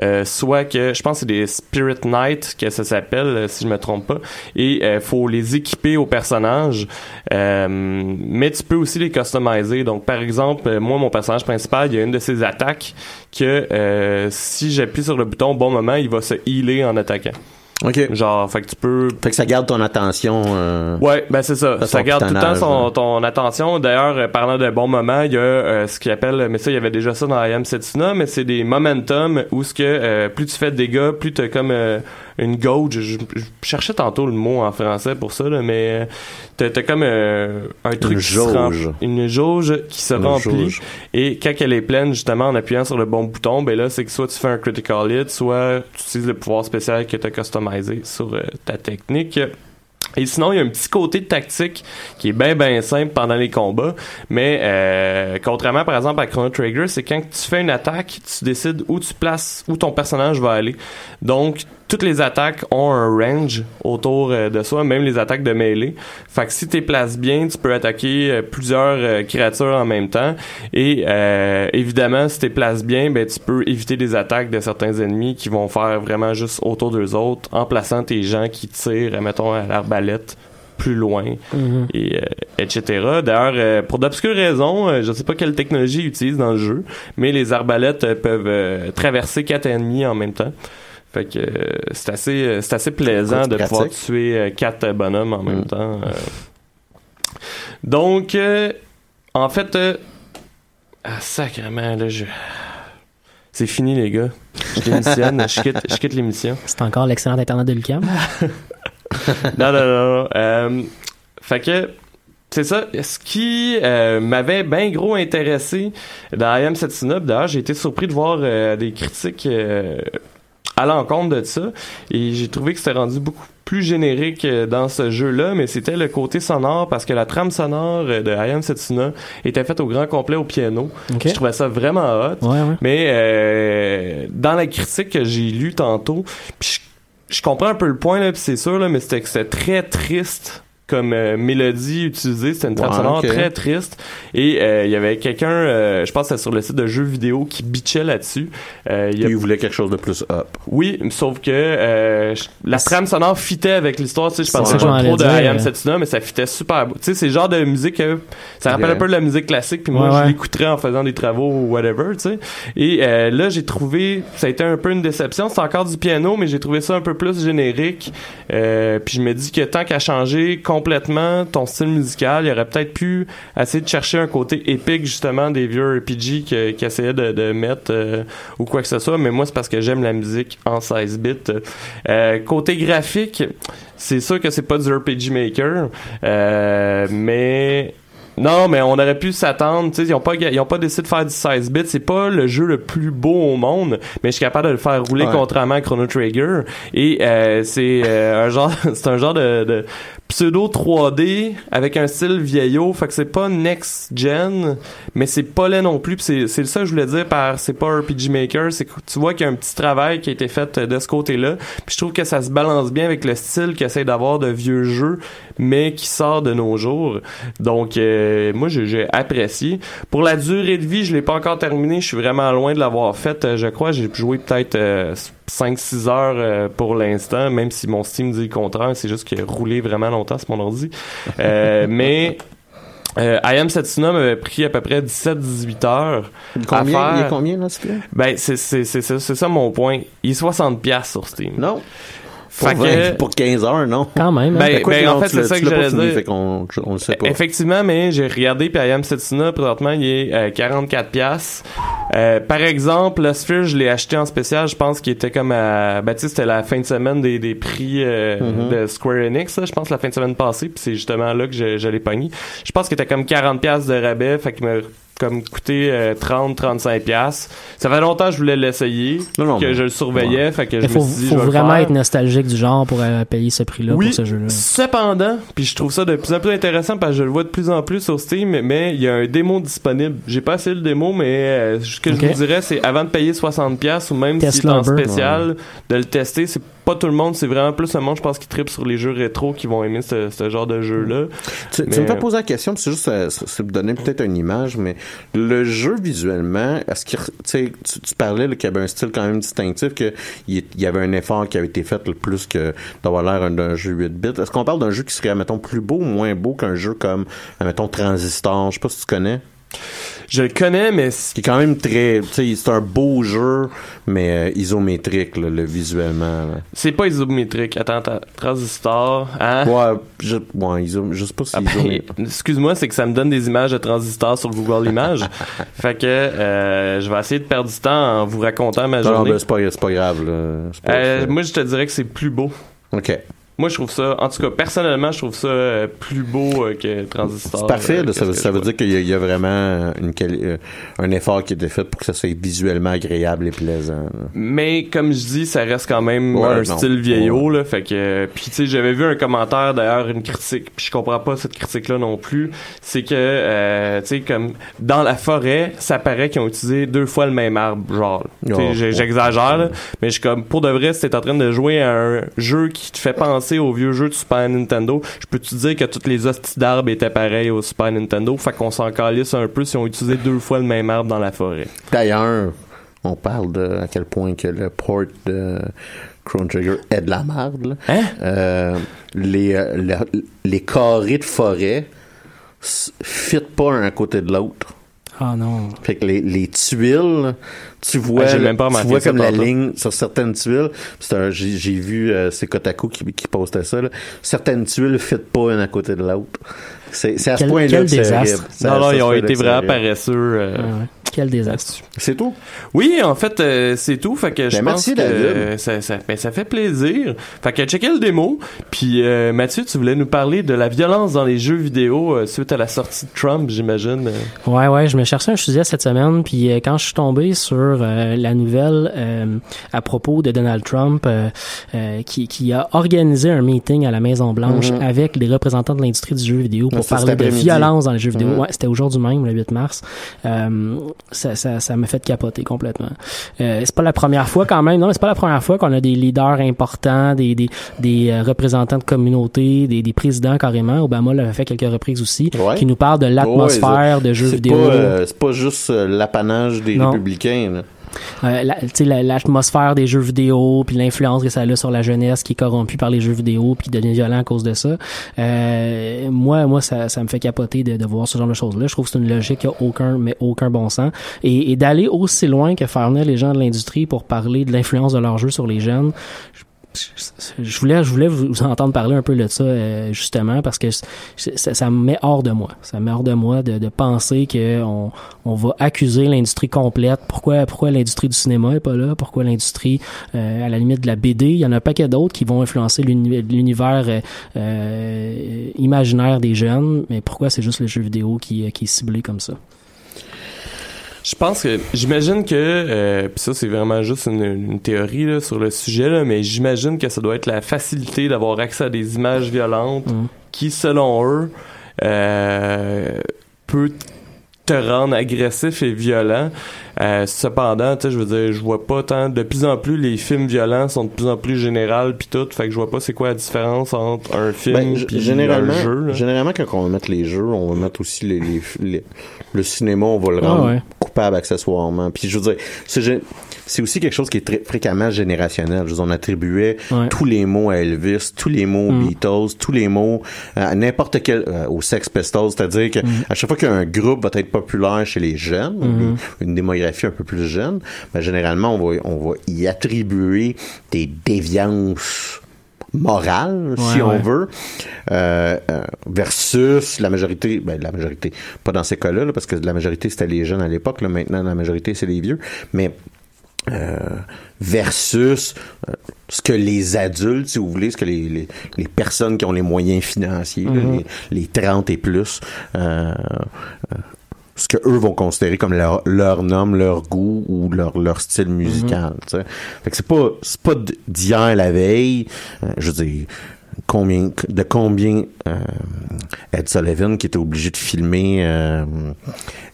euh, soit que je pense c'est des Spirit Knight que ça s'appelle, euh, si je me trompe pas, et faut les équiper aux personnages, mais tu peux aussi les customiser. Donc, par exemple, moi, mon personnage principal, il y a une de ses attaques que si j'appuie sur le bouton au bon moment, il va se healer en attaquant. OK. Genre, fait que tu peux Fait que ça garde ton attention. euh, Ouais, ben c'est ça. Ça garde tout le temps son, ton attention. D'ailleurs, euh, parlant de bons moments, il y a euh, ce qu'il appelle, mais ça, il y avait déjà ça dans I Am Setsuna, mais c'est des momentum où ce que euh, plus tu fais de dégâts, plus t'as comme euh, une gauge. Je, je cherchais tantôt le mot en français pour ça, là, mais euh, t'as, t'as comme euh, un truc Une qui se rem- jauge. une jauge qui se Une remplit. jauge. Et quand elle est pleine, justement, en appuyant sur le bon bouton, ben là, c'est que soit tu fais un critical hit, soit tu utilises le pouvoir spécial que tu as customisé sur euh, ta technique. Et sinon, il y a un petit côté de tactique qui est bien, bien simple pendant les combats. Mais euh, contrairement, par exemple, à Chrono Trigger, c'est quand tu fais une attaque, tu décides où tu places, où ton personnage va aller. Donc, toutes les attaques ont un range autour euh, de soi, même les attaques de mêlée. Fait que si tu places bien, tu peux attaquer euh, plusieurs euh, créatures en même temps. Et euh, évidemment, si tu places bien, ben tu peux éviter des attaques de certains ennemis qui vont faire vraiment juste autour d'eux autres en plaçant tes gens qui tirent, mettons, à l'arbalète plus loin Mhm. et euh, etc. D'ailleurs, euh, pour d'obscures raisons, euh, je sais pas quelle technologie ils utilisent dans le jeu, mais les arbalètes peuvent traverser quatre ennemis en même temps. Fait que euh, c'est assez euh, c'est assez plaisant de pratique. pouvoir tuer euh, quatre bonhommes en même Mm. temps. euh. Donc euh, en fait euh, ah, sacrément là je c'est fini les gars. Je démissionne, je quitte je quitte l'émission. C'est encore l'excellent internet de Lucam. non, non, non. non. Euh, fait que, c'est ça. Ce qui euh, m'avait bien gros intéressé dans I Am puis d'ailleurs, j'ai été surpris de voir euh, des critiques euh, à l'encontre de ça, et j'ai trouvé que c'était rendu beaucoup plus générique euh, dans ce jeu-là, mais c'était le côté sonore parce que la trame sonore euh, de I Am Setsuna était faite au grand complet au piano. Ok. Je trouvais ça vraiment hot. Ouais, ouais. Mais euh, dans la critique que j'ai lue tantôt, puis je, je comprends un peu le point là, c'est sûr là, mais c'était que c'était très triste comme euh, mélodie utilisée, c'était une trame Ouais, sonore très triste et euh, il y avait quelqu'un, euh, je pense que c'était sur le site de jeux vidéo qui bitchait là-dessus. Euh, il y a- Il voulait quelque chose de plus up. oui, sauf que euh, la trame sonore fitait avec l'histoire. Tu sais, je pensais pas trop de I Am. Setsuna, mais ça fitait super. beau. Tu sais, c'est le genre de musique que ça rappelle un peu de la musique classique. Puis moi, Ouais, je ouais. l'écouterais en faisant des travaux ou whatever. Tu sais. Et euh, là, j'ai trouvé, ça a été un peu une déception. C'est encore du piano, mais j'ai trouvé ça un peu plus générique. Euh, puis je me dis que tant qu'à changer complètement ton style musical, il aurait peut-être pu essayer de chercher un côté épique justement des vieux RPG qui essayaient de, de mettre euh, ou quoi que ce soit. Mais moi, c'est parce que j'aime la musique en 16 bits. Euh, côté graphique, c'est sûr que c'est pas du RPG Maker, euh, mais non, mais on aurait pu s'attendre. Tu sais, ils ont pas, ils ont pas décidé de faire du 16 bits. C'est pas le jeu le plus beau au monde, mais je suis capable de le faire rouler Ouais. contrairement à Chrono Trigger. Et euh, c'est euh, un genre, c'est un genre de, de pseudo 3D avec un style vieillot. Fait que c'est pas next gen, mais c'est pas laid non plus. C'est, c'est ça que je voulais dire par c'est pas RPG Maker. C'est que tu vois qu'il y a un petit travail qui a été fait de ce côté-là. Puis je trouve que ça se balance bien avec le style qu'ils essaie d'avoir de vieux jeux, mais qui sort de nos jours. Donc euh, moi j'ai, apprécié. Pour la durée de vie, je l'ai pas encore terminé. Je suis vraiment loin de l'avoir faite. Euh, Je crois j'ai joué peut-être euh, 5-6 heures euh, pour l'instant, même si mon Steam dit le contraire. C'est juste qu'il a roulé vraiment longtemps sur mon ordi. Euh, mais euh, I Am Setsuna m'avait pris à peu près 17-18 heures à Combien, faire. il est combien, là, s'il te plaît? Ben, c'est, c'est, c'est, c'est, c'est ça mon point. Il est 60$ piastres sur Steam. Non. Fait Pour, que- 20 pour 15 heures, non? Quand même. hein. Ben, quoi ben, en fait, c'est ça que j'allais dire. fait qu'on on le sait pas. Effectivement, mais j'ai regardé puis I Am Setsuna, présentement, il est euh, 44 pièces. par exemple, le Sphere, je l'ai acheté en spécial, je pense qu'il était comme à... Ben, tu sais, c'était la fin de semaine des, des prix euh, Mhm. de Square Enix, là, je pense, la fin de semaine passée, puis c'est justement là que je, je l'ai pogné. Je pense qu'il était comme 40 pièces de rabais, fait qu'il m'a comme coûté 30-35 pièces. Ça fait longtemps que je voulais l'essayer, Non, non, que mais- je le surveillais, fait que je Il faut, me suis dit, faut je vais le vraiment faire. être nostalgique du genre pour euh, payer ce prix-là Oui, pour ce jeu-là. Cependant, puis je trouve ça de plus en plus intéressant parce que je le vois de plus en plus sur Steam, mais il y a un démo disponible. J'ai pas essayé le démo, mais euh, ce que je vous dirais, c'est avant de payer 60$ ou même si c'est en spécial, de le tester. C'est pas tout le monde, c'est vraiment plus le monde, je pense, qui tripe sur les jeux rétro qui vont aimer ce, ce genre de jeu-là. Tu, me fais poser la question, puis c'est juste, euh, c'est c'est me donner peut-être une image, mais le jeu visuellement, est-ce qu'il, re- tu tu, parlais qu'il y avait un style quand même distinctif, qu'il y, avait un effort qui avait été fait le plus que d'avoir l'air un- d'un jeu 8 bits. Est-ce qu'on parle d'un jeu qui serait, mettons, plus beau ou moins beau qu'un jeu comme, mettons, Transistor? Je sais pas si tu connais. Je le connais, mais Qui est quand même très, c'est un beau jeu, mais euh, isométrique, là, le visuellement. c'est pas isométrique. Attends, attends, Transistor, hein? Ouais, je, ouais, iso, je sais pas si Ah ben. Excuse-moi, c'est que ça me donne des images de transistors sur Google Images. fait que euh, je vais essayer de perdre du temps en vous racontant ma Non, non, journée. ben, c'est pas, c'est pas grave, là. C'est pas- Euh, c'est- moi, je te dirais que c'est plus beau. OK. Moi, je trouve ça, en tout cas, personnellement, je trouve ça euh, plus beau euh, que Transistor. C'est parfait, euh, ça, veut, ça veut dire qu'il y, a- il y a vraiment une un effort qui a été fait pour que ça soit visuellement agréable et plaisant. là. Mais comme je dis, ça reste quand même Ouais, un non. style vieillot, là. Fait que, puis tu sais, j'avais vu un commentaire d'ailleurs, une critique, puis je comprends pas cette critique-là non plus. C'est que, tu sais, comme dans la forêt, ça paraît qu'ils ont utilisé deux fois le même arbre, genre. Oh, oh. J'exagère, mais je suis comme pour de vrai, si t'es en train de jouer à un jeu qui te fait penser au vieux jeu de Super Nintendo, je peux te dire que toutes les hosties d'arbres étaient pareilles au Super Nintendo? Fait qu'on s'en calisse un peu si on utilisé deux fois le même arbre dans la forêt. D'ailleurs, on parle de à quel point que le port de Chrono Trigger est de la merde. Hein? Euh, les, euh, le- les carrés de forêt s- fit pas un à côté de l'autre. Ah non. Fait que les, les tuiles, tu vois, Ah, j'ai même pas tu vois comme la tantôt. ligne sur certaines tuiles. J'ai, vu euh, c'est Kotaku qui, qui postait ça. Là. Certaines tuiles fit pas une à côté de l'autre. C'est, c'est à ce point-là que c'est Non, non, ils ont été vraiment paresseux. euh. Ah ouais. Quel désastre. C'est tout? Oui, en fait, euh, c'est tout. Fait que je Ben, pense merci, que euh, ça, ça, ben, ça fait plaisir. Fait que checker le démo. Puis euh, Mathieu, tu voulais nous parler de la violence dans les jeux vidéo euh, suite à la sortie de Trump, j'imagine. Ouais, ouais, je me cherchais un sujet cette semaine, puis euh, quand je suis tombé sur euh, la nouvelle euh, à propos de Donald Trump, euh, euh, qui, qui a organisé un meeting à la Maison Blanche Mhm. avec les représentants de l'industrie du jeu vidéo pour parler de violence dans les jeux vidéo. Mhm. Ouais, c'était aujourd'hui même, le 8 mars. Euh, ça, ça, ça me fait capoter complètement. Euh, c'est pas la première fois quand même, non, c'est pas la première fois qu'on a des leaders importants, des, des, des euh, représentants de communautés, des, des présidents carrément. Obama l'avait fait quelques reprises aussi, Ouais. qui nous parlent de l'atmosphère Ouais, de jeux vidéo. Euh, c'est pas juste euh, l'apanage des Non. républicains. là. Euh, l'atmosphère des jeux vidéo, puis l'influence que ça a sur la jeunesse qui est corrompue par les jeux vidéo, puis qui devient violent à cause de ça. Euh, moi, moi, ça, ça me fait capoter de, de voir ce genre de choses-là. Je trouve que c'est une logique qui a aucun, mais aucun bon sens. Et, d'aller aussi loin que faire venir les gens de l'industrie pour parler de l'influence de leurs jeux sur les jeunes. Je- je voulais, je voulais vous entendre parler un peu de ça euh, justement parce que ça, ça me met hors de moi. Ça me met hors de moi de, de penser que on, va accuser l'industrie complète. Pourquoi, pourquoi l'industrie du cinéma est pas là? Pourquoi l'industrie, euh, à la limite de la BD, il y en a un paquet d'autres qui vont influencer l'uni- l'univers euh, euh, imaginaire des jeunes. Mais pourquoi c'est juste le jeu vidéo qui, euh, qui est ciblé comme ça? Je pense que j'imagine que euh, puis ça c'est vraiment juste une, une théorie là, sur le sujet là, mais j'imagine que ça doit être la facilité d'avoir accès à des images violentes Mhm. qui selon eux euh, peut te rendre agressif et violent. Euh, cependant, tu sais, je veux dire, je vois pas tant. De plus en plus, les films violents sont de plus en plus générales puis tout. Fait que je vois pas c'est quoi la différence entre un film Ben, puis généralement, un jeu. là. généralement, quand on va mettre les jeux, on va mettre aussi les, les- les- le cinéma, on va le Ah rendre ouais. Coupable accessoirement. Puis je veux dire, c'est aussi quelque chose qui est très fréquemment générationnel. Je veux dire, on attribuait Ouais. tous les mots à Elvis, tous les mots aux Mm. Beatles, tous les mots à n'importe quel euh, au Sex Pistols, c'est-à-dire que à chaque fois qu'un groupe va être populaire chez les jeunes, Mhm. une, une démographie un peu plus jeune, ben, généralement on va on va y attribuer des déviances morales, si Ouais, on ouais. veut, euh, euh, versus la majorité, ben la majorité, pas dans ces cas-là, là, parce que la majorité c'était les jeunes à l'époque, là, maintenant la majorité c'est les vieux, mais euh, versus euh, ce que les adultes, si vous voulez, ce que les, les, les personnes qui ont les moyens financiers, là, Mhm. les, les 30 et plus, euh, ce que eux vont considérer comme leur, leur nom, leur goût ou leur, leur style musical. tu sais. Fait que c'est pas c'est pas d'hier la veille. euh, je veux dire combien de combien euh, Ed Sullivan qui était obligé de filmer euh,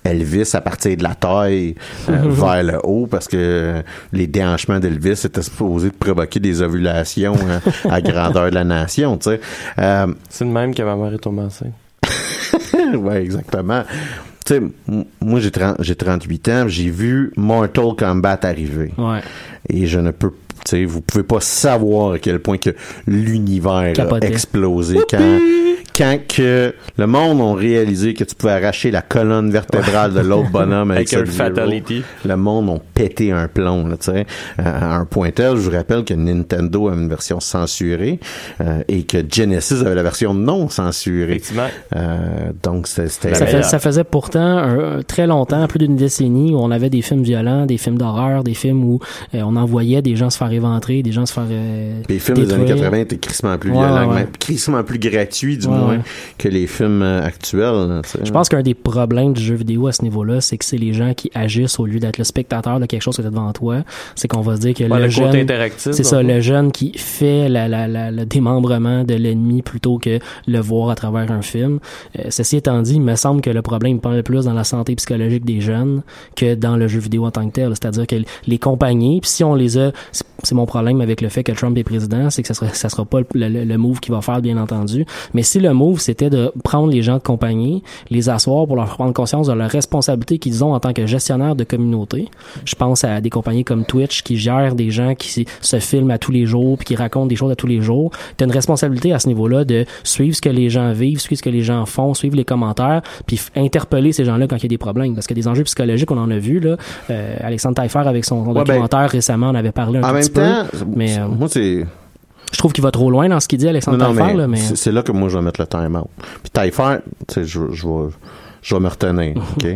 Elvis à partir de la taille euh, vers le haut parce que les déhanchements d'Elvis étaient supposés de provoquer des ovulations hein, à grandeur de la nation, tu sais. Euh, C'est le même que ma mère est tombée enceinte. ouais, exactement. Sais, moi j'ai 30 j'ai 38 ans, j'ai vu Mortal Kombat arriver. Ouais. Et je ne peux tu sais, vous pouvez pas savoir à quel point que l'univers a explosé quand quand que le monde ont réalisé que tu pouvais arracher la colonne vertébrale de l'autre bonhomme avec, Avec un fatality. Le monde ont pété un plomb, là, tu sais. À un point tel, je vous rappelle que Nintendo a une version censurée euh, et que Genesis avait la version non censurée. Effectivement. Euh, donc c'était Ça, fait- ça faisait pourtant un- très longtemps, plus d'une décennie, où on avait des films violents, des films d'horreur, des films où euh, on envoyait des gens se faire éventrer, des gens se faire euh, Les films des années détruire. 80 étaient crissement plus Ouais, violents, ouais, crissement plus gratuits du Ouais, moins ouais. que les films euh, actuels. là, tu sais. Je pense qu'un des problèmes du jeu vidéo à ce niveau-là, c'est que c'est les gens qui agissent au lieu d'être le spectateur de quelque chose qui est devant toi. C'est qu'on va se dire que Ouais, le, jeune, c'est ça, le jeune qui fait la, la, la- le démembrement de l'ennemi plutôt que le voir à travers un film. Euh, ceci étant dit, il me semble que le problème parle plus dans la santé psychologique des jeunes que dans le jeu vidéo en tant que tel. C'est-à-dire que les compagnies, puis si on les a, c'est- c'est mon problème avec le fait que Trump est président, c'est que ça sera, ça sera pas le, le- le move qu'il va faire, bien entendu. Mais si le move, c'était de prendre les gens de compagnie, les asseoir pour leur prendre conscience de leur responsabilité qu'ils ont en tant que gestionnaire de communauté. Je pense à des compagnies comme Twitch qui gèrent des gens qui se filment à tous les jours puis qui racontent des choses à tous les jours. Tu as une responsabilité à ce niveau-là de suivre ce que les gens vivent, suivre ce que les gens font, suivre les commentaires, puis interpeller ces gens-là quand il y a des problèmes. Parce que des enjeux psychologiques, on en a vu. Là. Euh, Alexandre Taillefer, avec son, son Ouais, ben, documentaire récemment, on avait parlé un en même petit temps, peu. Mais euh, moi c'est je trouve qu'il va trop loin dans ce qu'il dit, Alexandre Taillefer. mais, c'est là que moi je vais mettre le time out. Puis Taillefer, tu sais, je, je vais je vais me retenir, OK?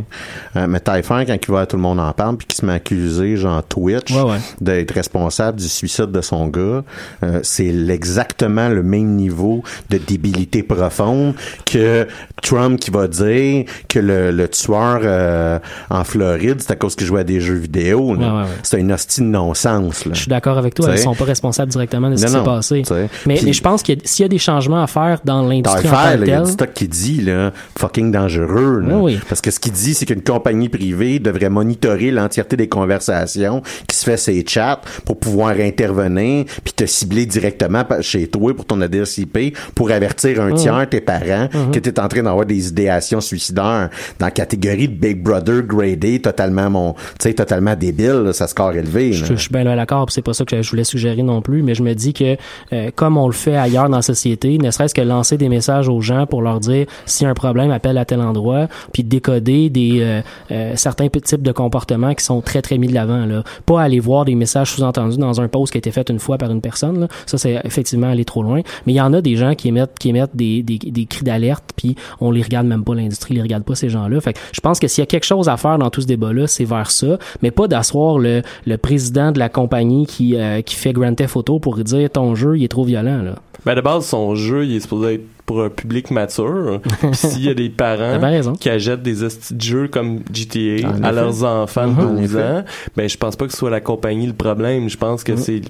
Euh, mais Typhon, quand il va tout le monde en parle, puis qu'il se met accusé, genre Twitch, Ouais, ouais. d'être responsable du suicide de son gars, euh, c'est exactement le même niveau de débilité profonde que Trump qui va dire que le, le tueur euh, en Floride, c'est à cause qu'il jouait à des jeux vidéo. Ouais. C'est une hostie de non-sens. Je suis d'accord avec toi, T'sais. ils sont pas responsables directement de ce Non, qui s'est passé. t'sais. Mais, je pense que s'il y a des changements à faire dans l'industrie en tant il y a du stock qui dit là, fucking dangereux. Là. Oui. Parce que ce qu'il dit, c'est qu'une compagnie privée devrait monitorer l'entièreté des conversations qui se fait ces chats pour pouvoir intervenir puis te cibler directement chez toi pour ton adresse IP pour avertir un Mhm. tiers, tes parents, Mhm. que tu es en train d'avoir des idéations suicidaires dans la catégorie de Big Brother gradé totalement mon, tu sais, totalement débile, là, ça score élevé. Je, suis bien là d'accord, c'est pas ça que je voulais suggérer non plus, mais je me dis que euh, comme on le fait ailleurs dans la société, ne serait-ce que lancer des messages aux gens pour leur dire a un problème, appelle à tel endroit, puis décoder des euh, euh, certains types de comportements qui sont très très mis de l'avant là. Pas aller voir des messages sous-entendus dans un post qui a été fait une fois par une personne là. Ça c'est effectivement aller trop loin, mais il y en a des gens qui émettent qui émettent des, des, des cris d'alerte puis on les regarde même pas l'industrie les regarde pas ces gens-là. Fait que je pense que s'il y a quelque chose à faire dans tout ce débat-là, c'est vers ça, mais pas d'asseoir le, le président de la compagnie qui, euh, qui fait Grand Theft Auto pour dire ton jeu il est trop violent là. Ben de base, son jeu, il est supposé être pour un public mature. Puis s'il y a des parents qui achètent des jeux comme GTA En à effet. leurs enfants de En 12 effet. ans, ben je pense pas que ce soit la compagnie le problème. Je pense que Mhm. c'est les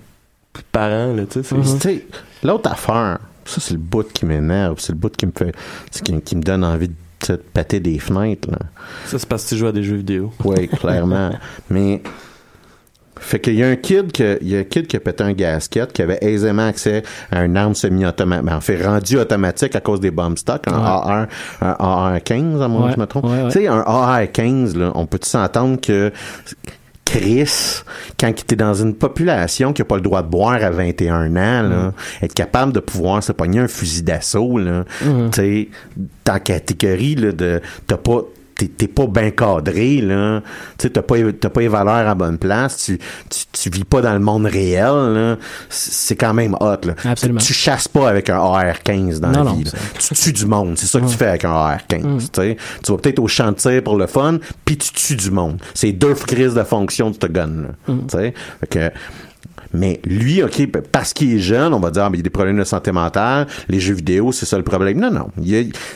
parents, là, tu sais. c'est- Tu sais, L'autre affaire, ça c'est le bout qui m'énerve, c'est le bout qui me fait, c'est qui, qui me donne envie de sais, de péter des fenêtres. Là. Ça, c'est parce que tu joues à des jeux vidéo. Oui, clairement. Mais fait qu'il y a un kid que il y a un kid qui a pété un gasket qui avait aisément accès à une arme semi-automatique, ben, en fait rendu automatique à cause des bomb stocks, un Ouais. AR, un AR-15, à moi Ouais, je me trompe. ouais. Tu sais, un AR-15, là, on peut-tu s'entendre que Chris, quand tu es dans une population qui a pas le droit de boire à 21 ans, là, être capable de pouvoir se pogner un fusil d'assaut, là, Mhm. tu sais, dans la catégorie là, de t'as pas t'es t'es pas bien cadré là. Tu t'as pas t'as pas les valeurs à bonne place. Tu, tu tu vis pas dans le monde réel là. C'est quand même hot là. Absolument. tu chasses pas avec un AR-15 dans Non, la vie tu tues du monde. C'est ça que tu fais avec un AR-15 Mm. tu vas peut-être au tir pour le fun puis tu tues du monde. C'est deux crises de fonction de ce gun là Mm. Fait que mais lui, OK, p- parce qu'il est jeune, on va dire, ah, mais il y a des problèmes de santé mentale, les jeux vidéo, c'est ça le problème. Non, non.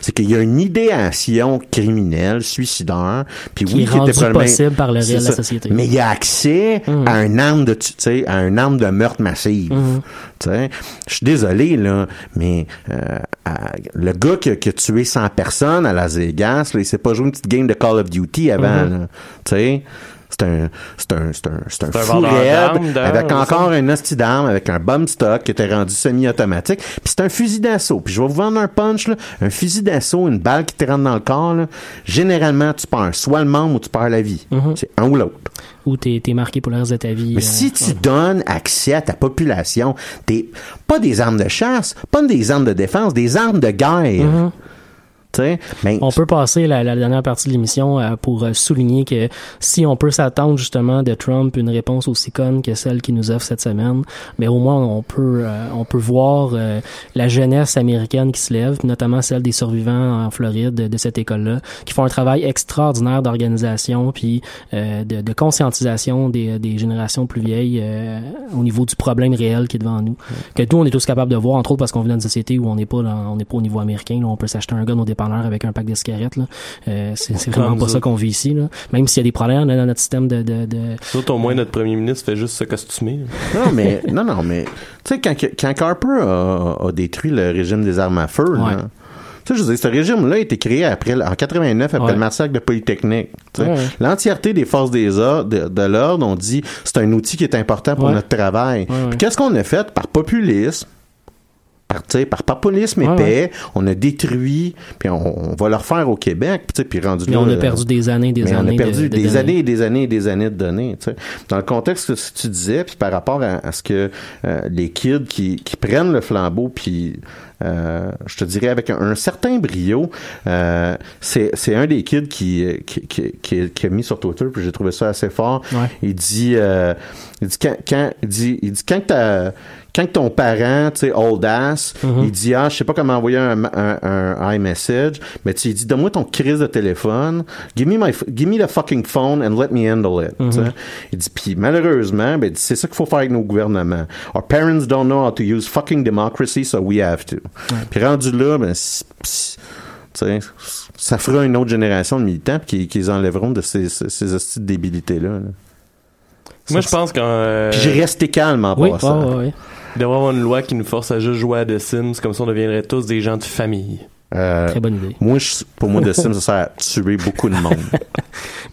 C'est qu'il y a une idéation criminelle, suicidaire, puis Qui oui, est qui rendue probablement- possible par le réel de la société. Mais il y a accès à une arme de, tu sais, à une arme de meurtre massive. Mhm. Tu sais, je suis désolé, là, mais euh, à- le gars qui a, qui a tué 100 personnes à Las Vegas, là, il s'est pas joué une petite game de Call of Duty avant, là. Tu sais, c'est un, c'est un, c'est un, c'est un C'est un fou raide avec c'est encore un hostie d'arme, avec un bomb stock qui était rendu semi-automatique. Puis c'est un fusil d'assaut. Puis je vais vous vendre un punch, là. Un fusil d'assaut, une balle qui te rentre dans le corps, là. Généralement, tu perds soit le membre ou tu perds la vie. Mhm. C'est un ou l'autre. Ou t'es es marqué pour le reste de ta vie. Mais euh, si tu donnes accès à ta population, des, pas des armes de chasse, pas des armes de défense, des armes de guerre. Mhm. Mais On peut passer la, la dernière partie de l'émission euh, pour euh, souligner que si on peut s'attendre justement de Trump une réponse aussi conne que celle qu'il nous offre cette semaine, mais au moins on peut euh, on peut voir euh, la jeunesse américaine qui se lève, notamment celle des survivants en Floride de, de cette école-là, qui font un travail extraordinaire d'organisation puis euh, de, de conscientisation des, des générations plus vieilles euh, au niveau du problème réel qui est devant nous, que nous on est tous capables de voir, entre autres parce qu'on vit dans une société où on n'est pas dans- on n'est pas au niveau américain, là, on peut s'acheter un gun au dépanneur avec un pack de cigarettes. Là. Euh, c'est c'est vraiment pas ça qu'on vit ici. Là. Même s'il y a des problèmes là, dans notre système de... de, de... Nous autres, au moins, notre premier ministre fait juste se costumer. là. non, mais non, non, mais tu sais quand, quand Harper a, a détruit le régime des armes à feu, là, Ouais. tu sais, je veux dire, ce régime-là a été créé après, en 89 après Ouais. le massacre de Polytechnique. tu sais. Ouais, ouais. L'entièreté des forces des ordres, de, de l'ordre ont dit c'est un outil qui est important pour Ouais. notre travail. Ouais, ouais. Puis qu'est-ce qu'on a fait par populisme? Par, tu sais, par populisme Ouais, épais, on a détruit, puis on, on va le refaire au Québec, puis tu sais, puis rendu Mais là, on a euh, perdu des années, des mais années. on a perdu de- de des données. années et des années et des années de données. tu sais. Dans le contexte que ce que tu disais, puis par rapport à, à ce que euh, les kids qui, qui prennent le flambeau, puis euh, je te dirais avec un, un certain brio. Euh, c'est c'est un des kids qui qui, qui, qui, qui a mis sur Twitter, puis j'ai trouvé ça assez fort. Ouais. Il dit, euh, il dit quand, quand il dit, il dit quand t'as quand ton parent, tu sais, old ass, Mhm. il dit, ah, je sais pas comment envoyer un, un, un iMessage, mais tu dis, donne-moi ton crise de téléphone, give me my, give me the fucking phone and let me handle it. Mhm. Il dit, puis malheureusement, ben, c'est ça qu'il faut faire avec nos gouvernements. Our parents don't know how to use fucking democracy, so we have to. Puis rendu là, ben, ça fera une autre génération de militants qui, qui les enlèveront de ces, ces, ces hosties de débilité-là. là. Moi, je pense qu'en. euh, Puis j'ai resté calme en Oui, passant. Il devrait avoir une loi qui nous force à juste jouer à The Sims, comme ça on deviendrait tous des gens de famille. Euh, Très bonne idée. Moi, je- pour moi, The Sims, ça sert à tuer beaucoup de monde.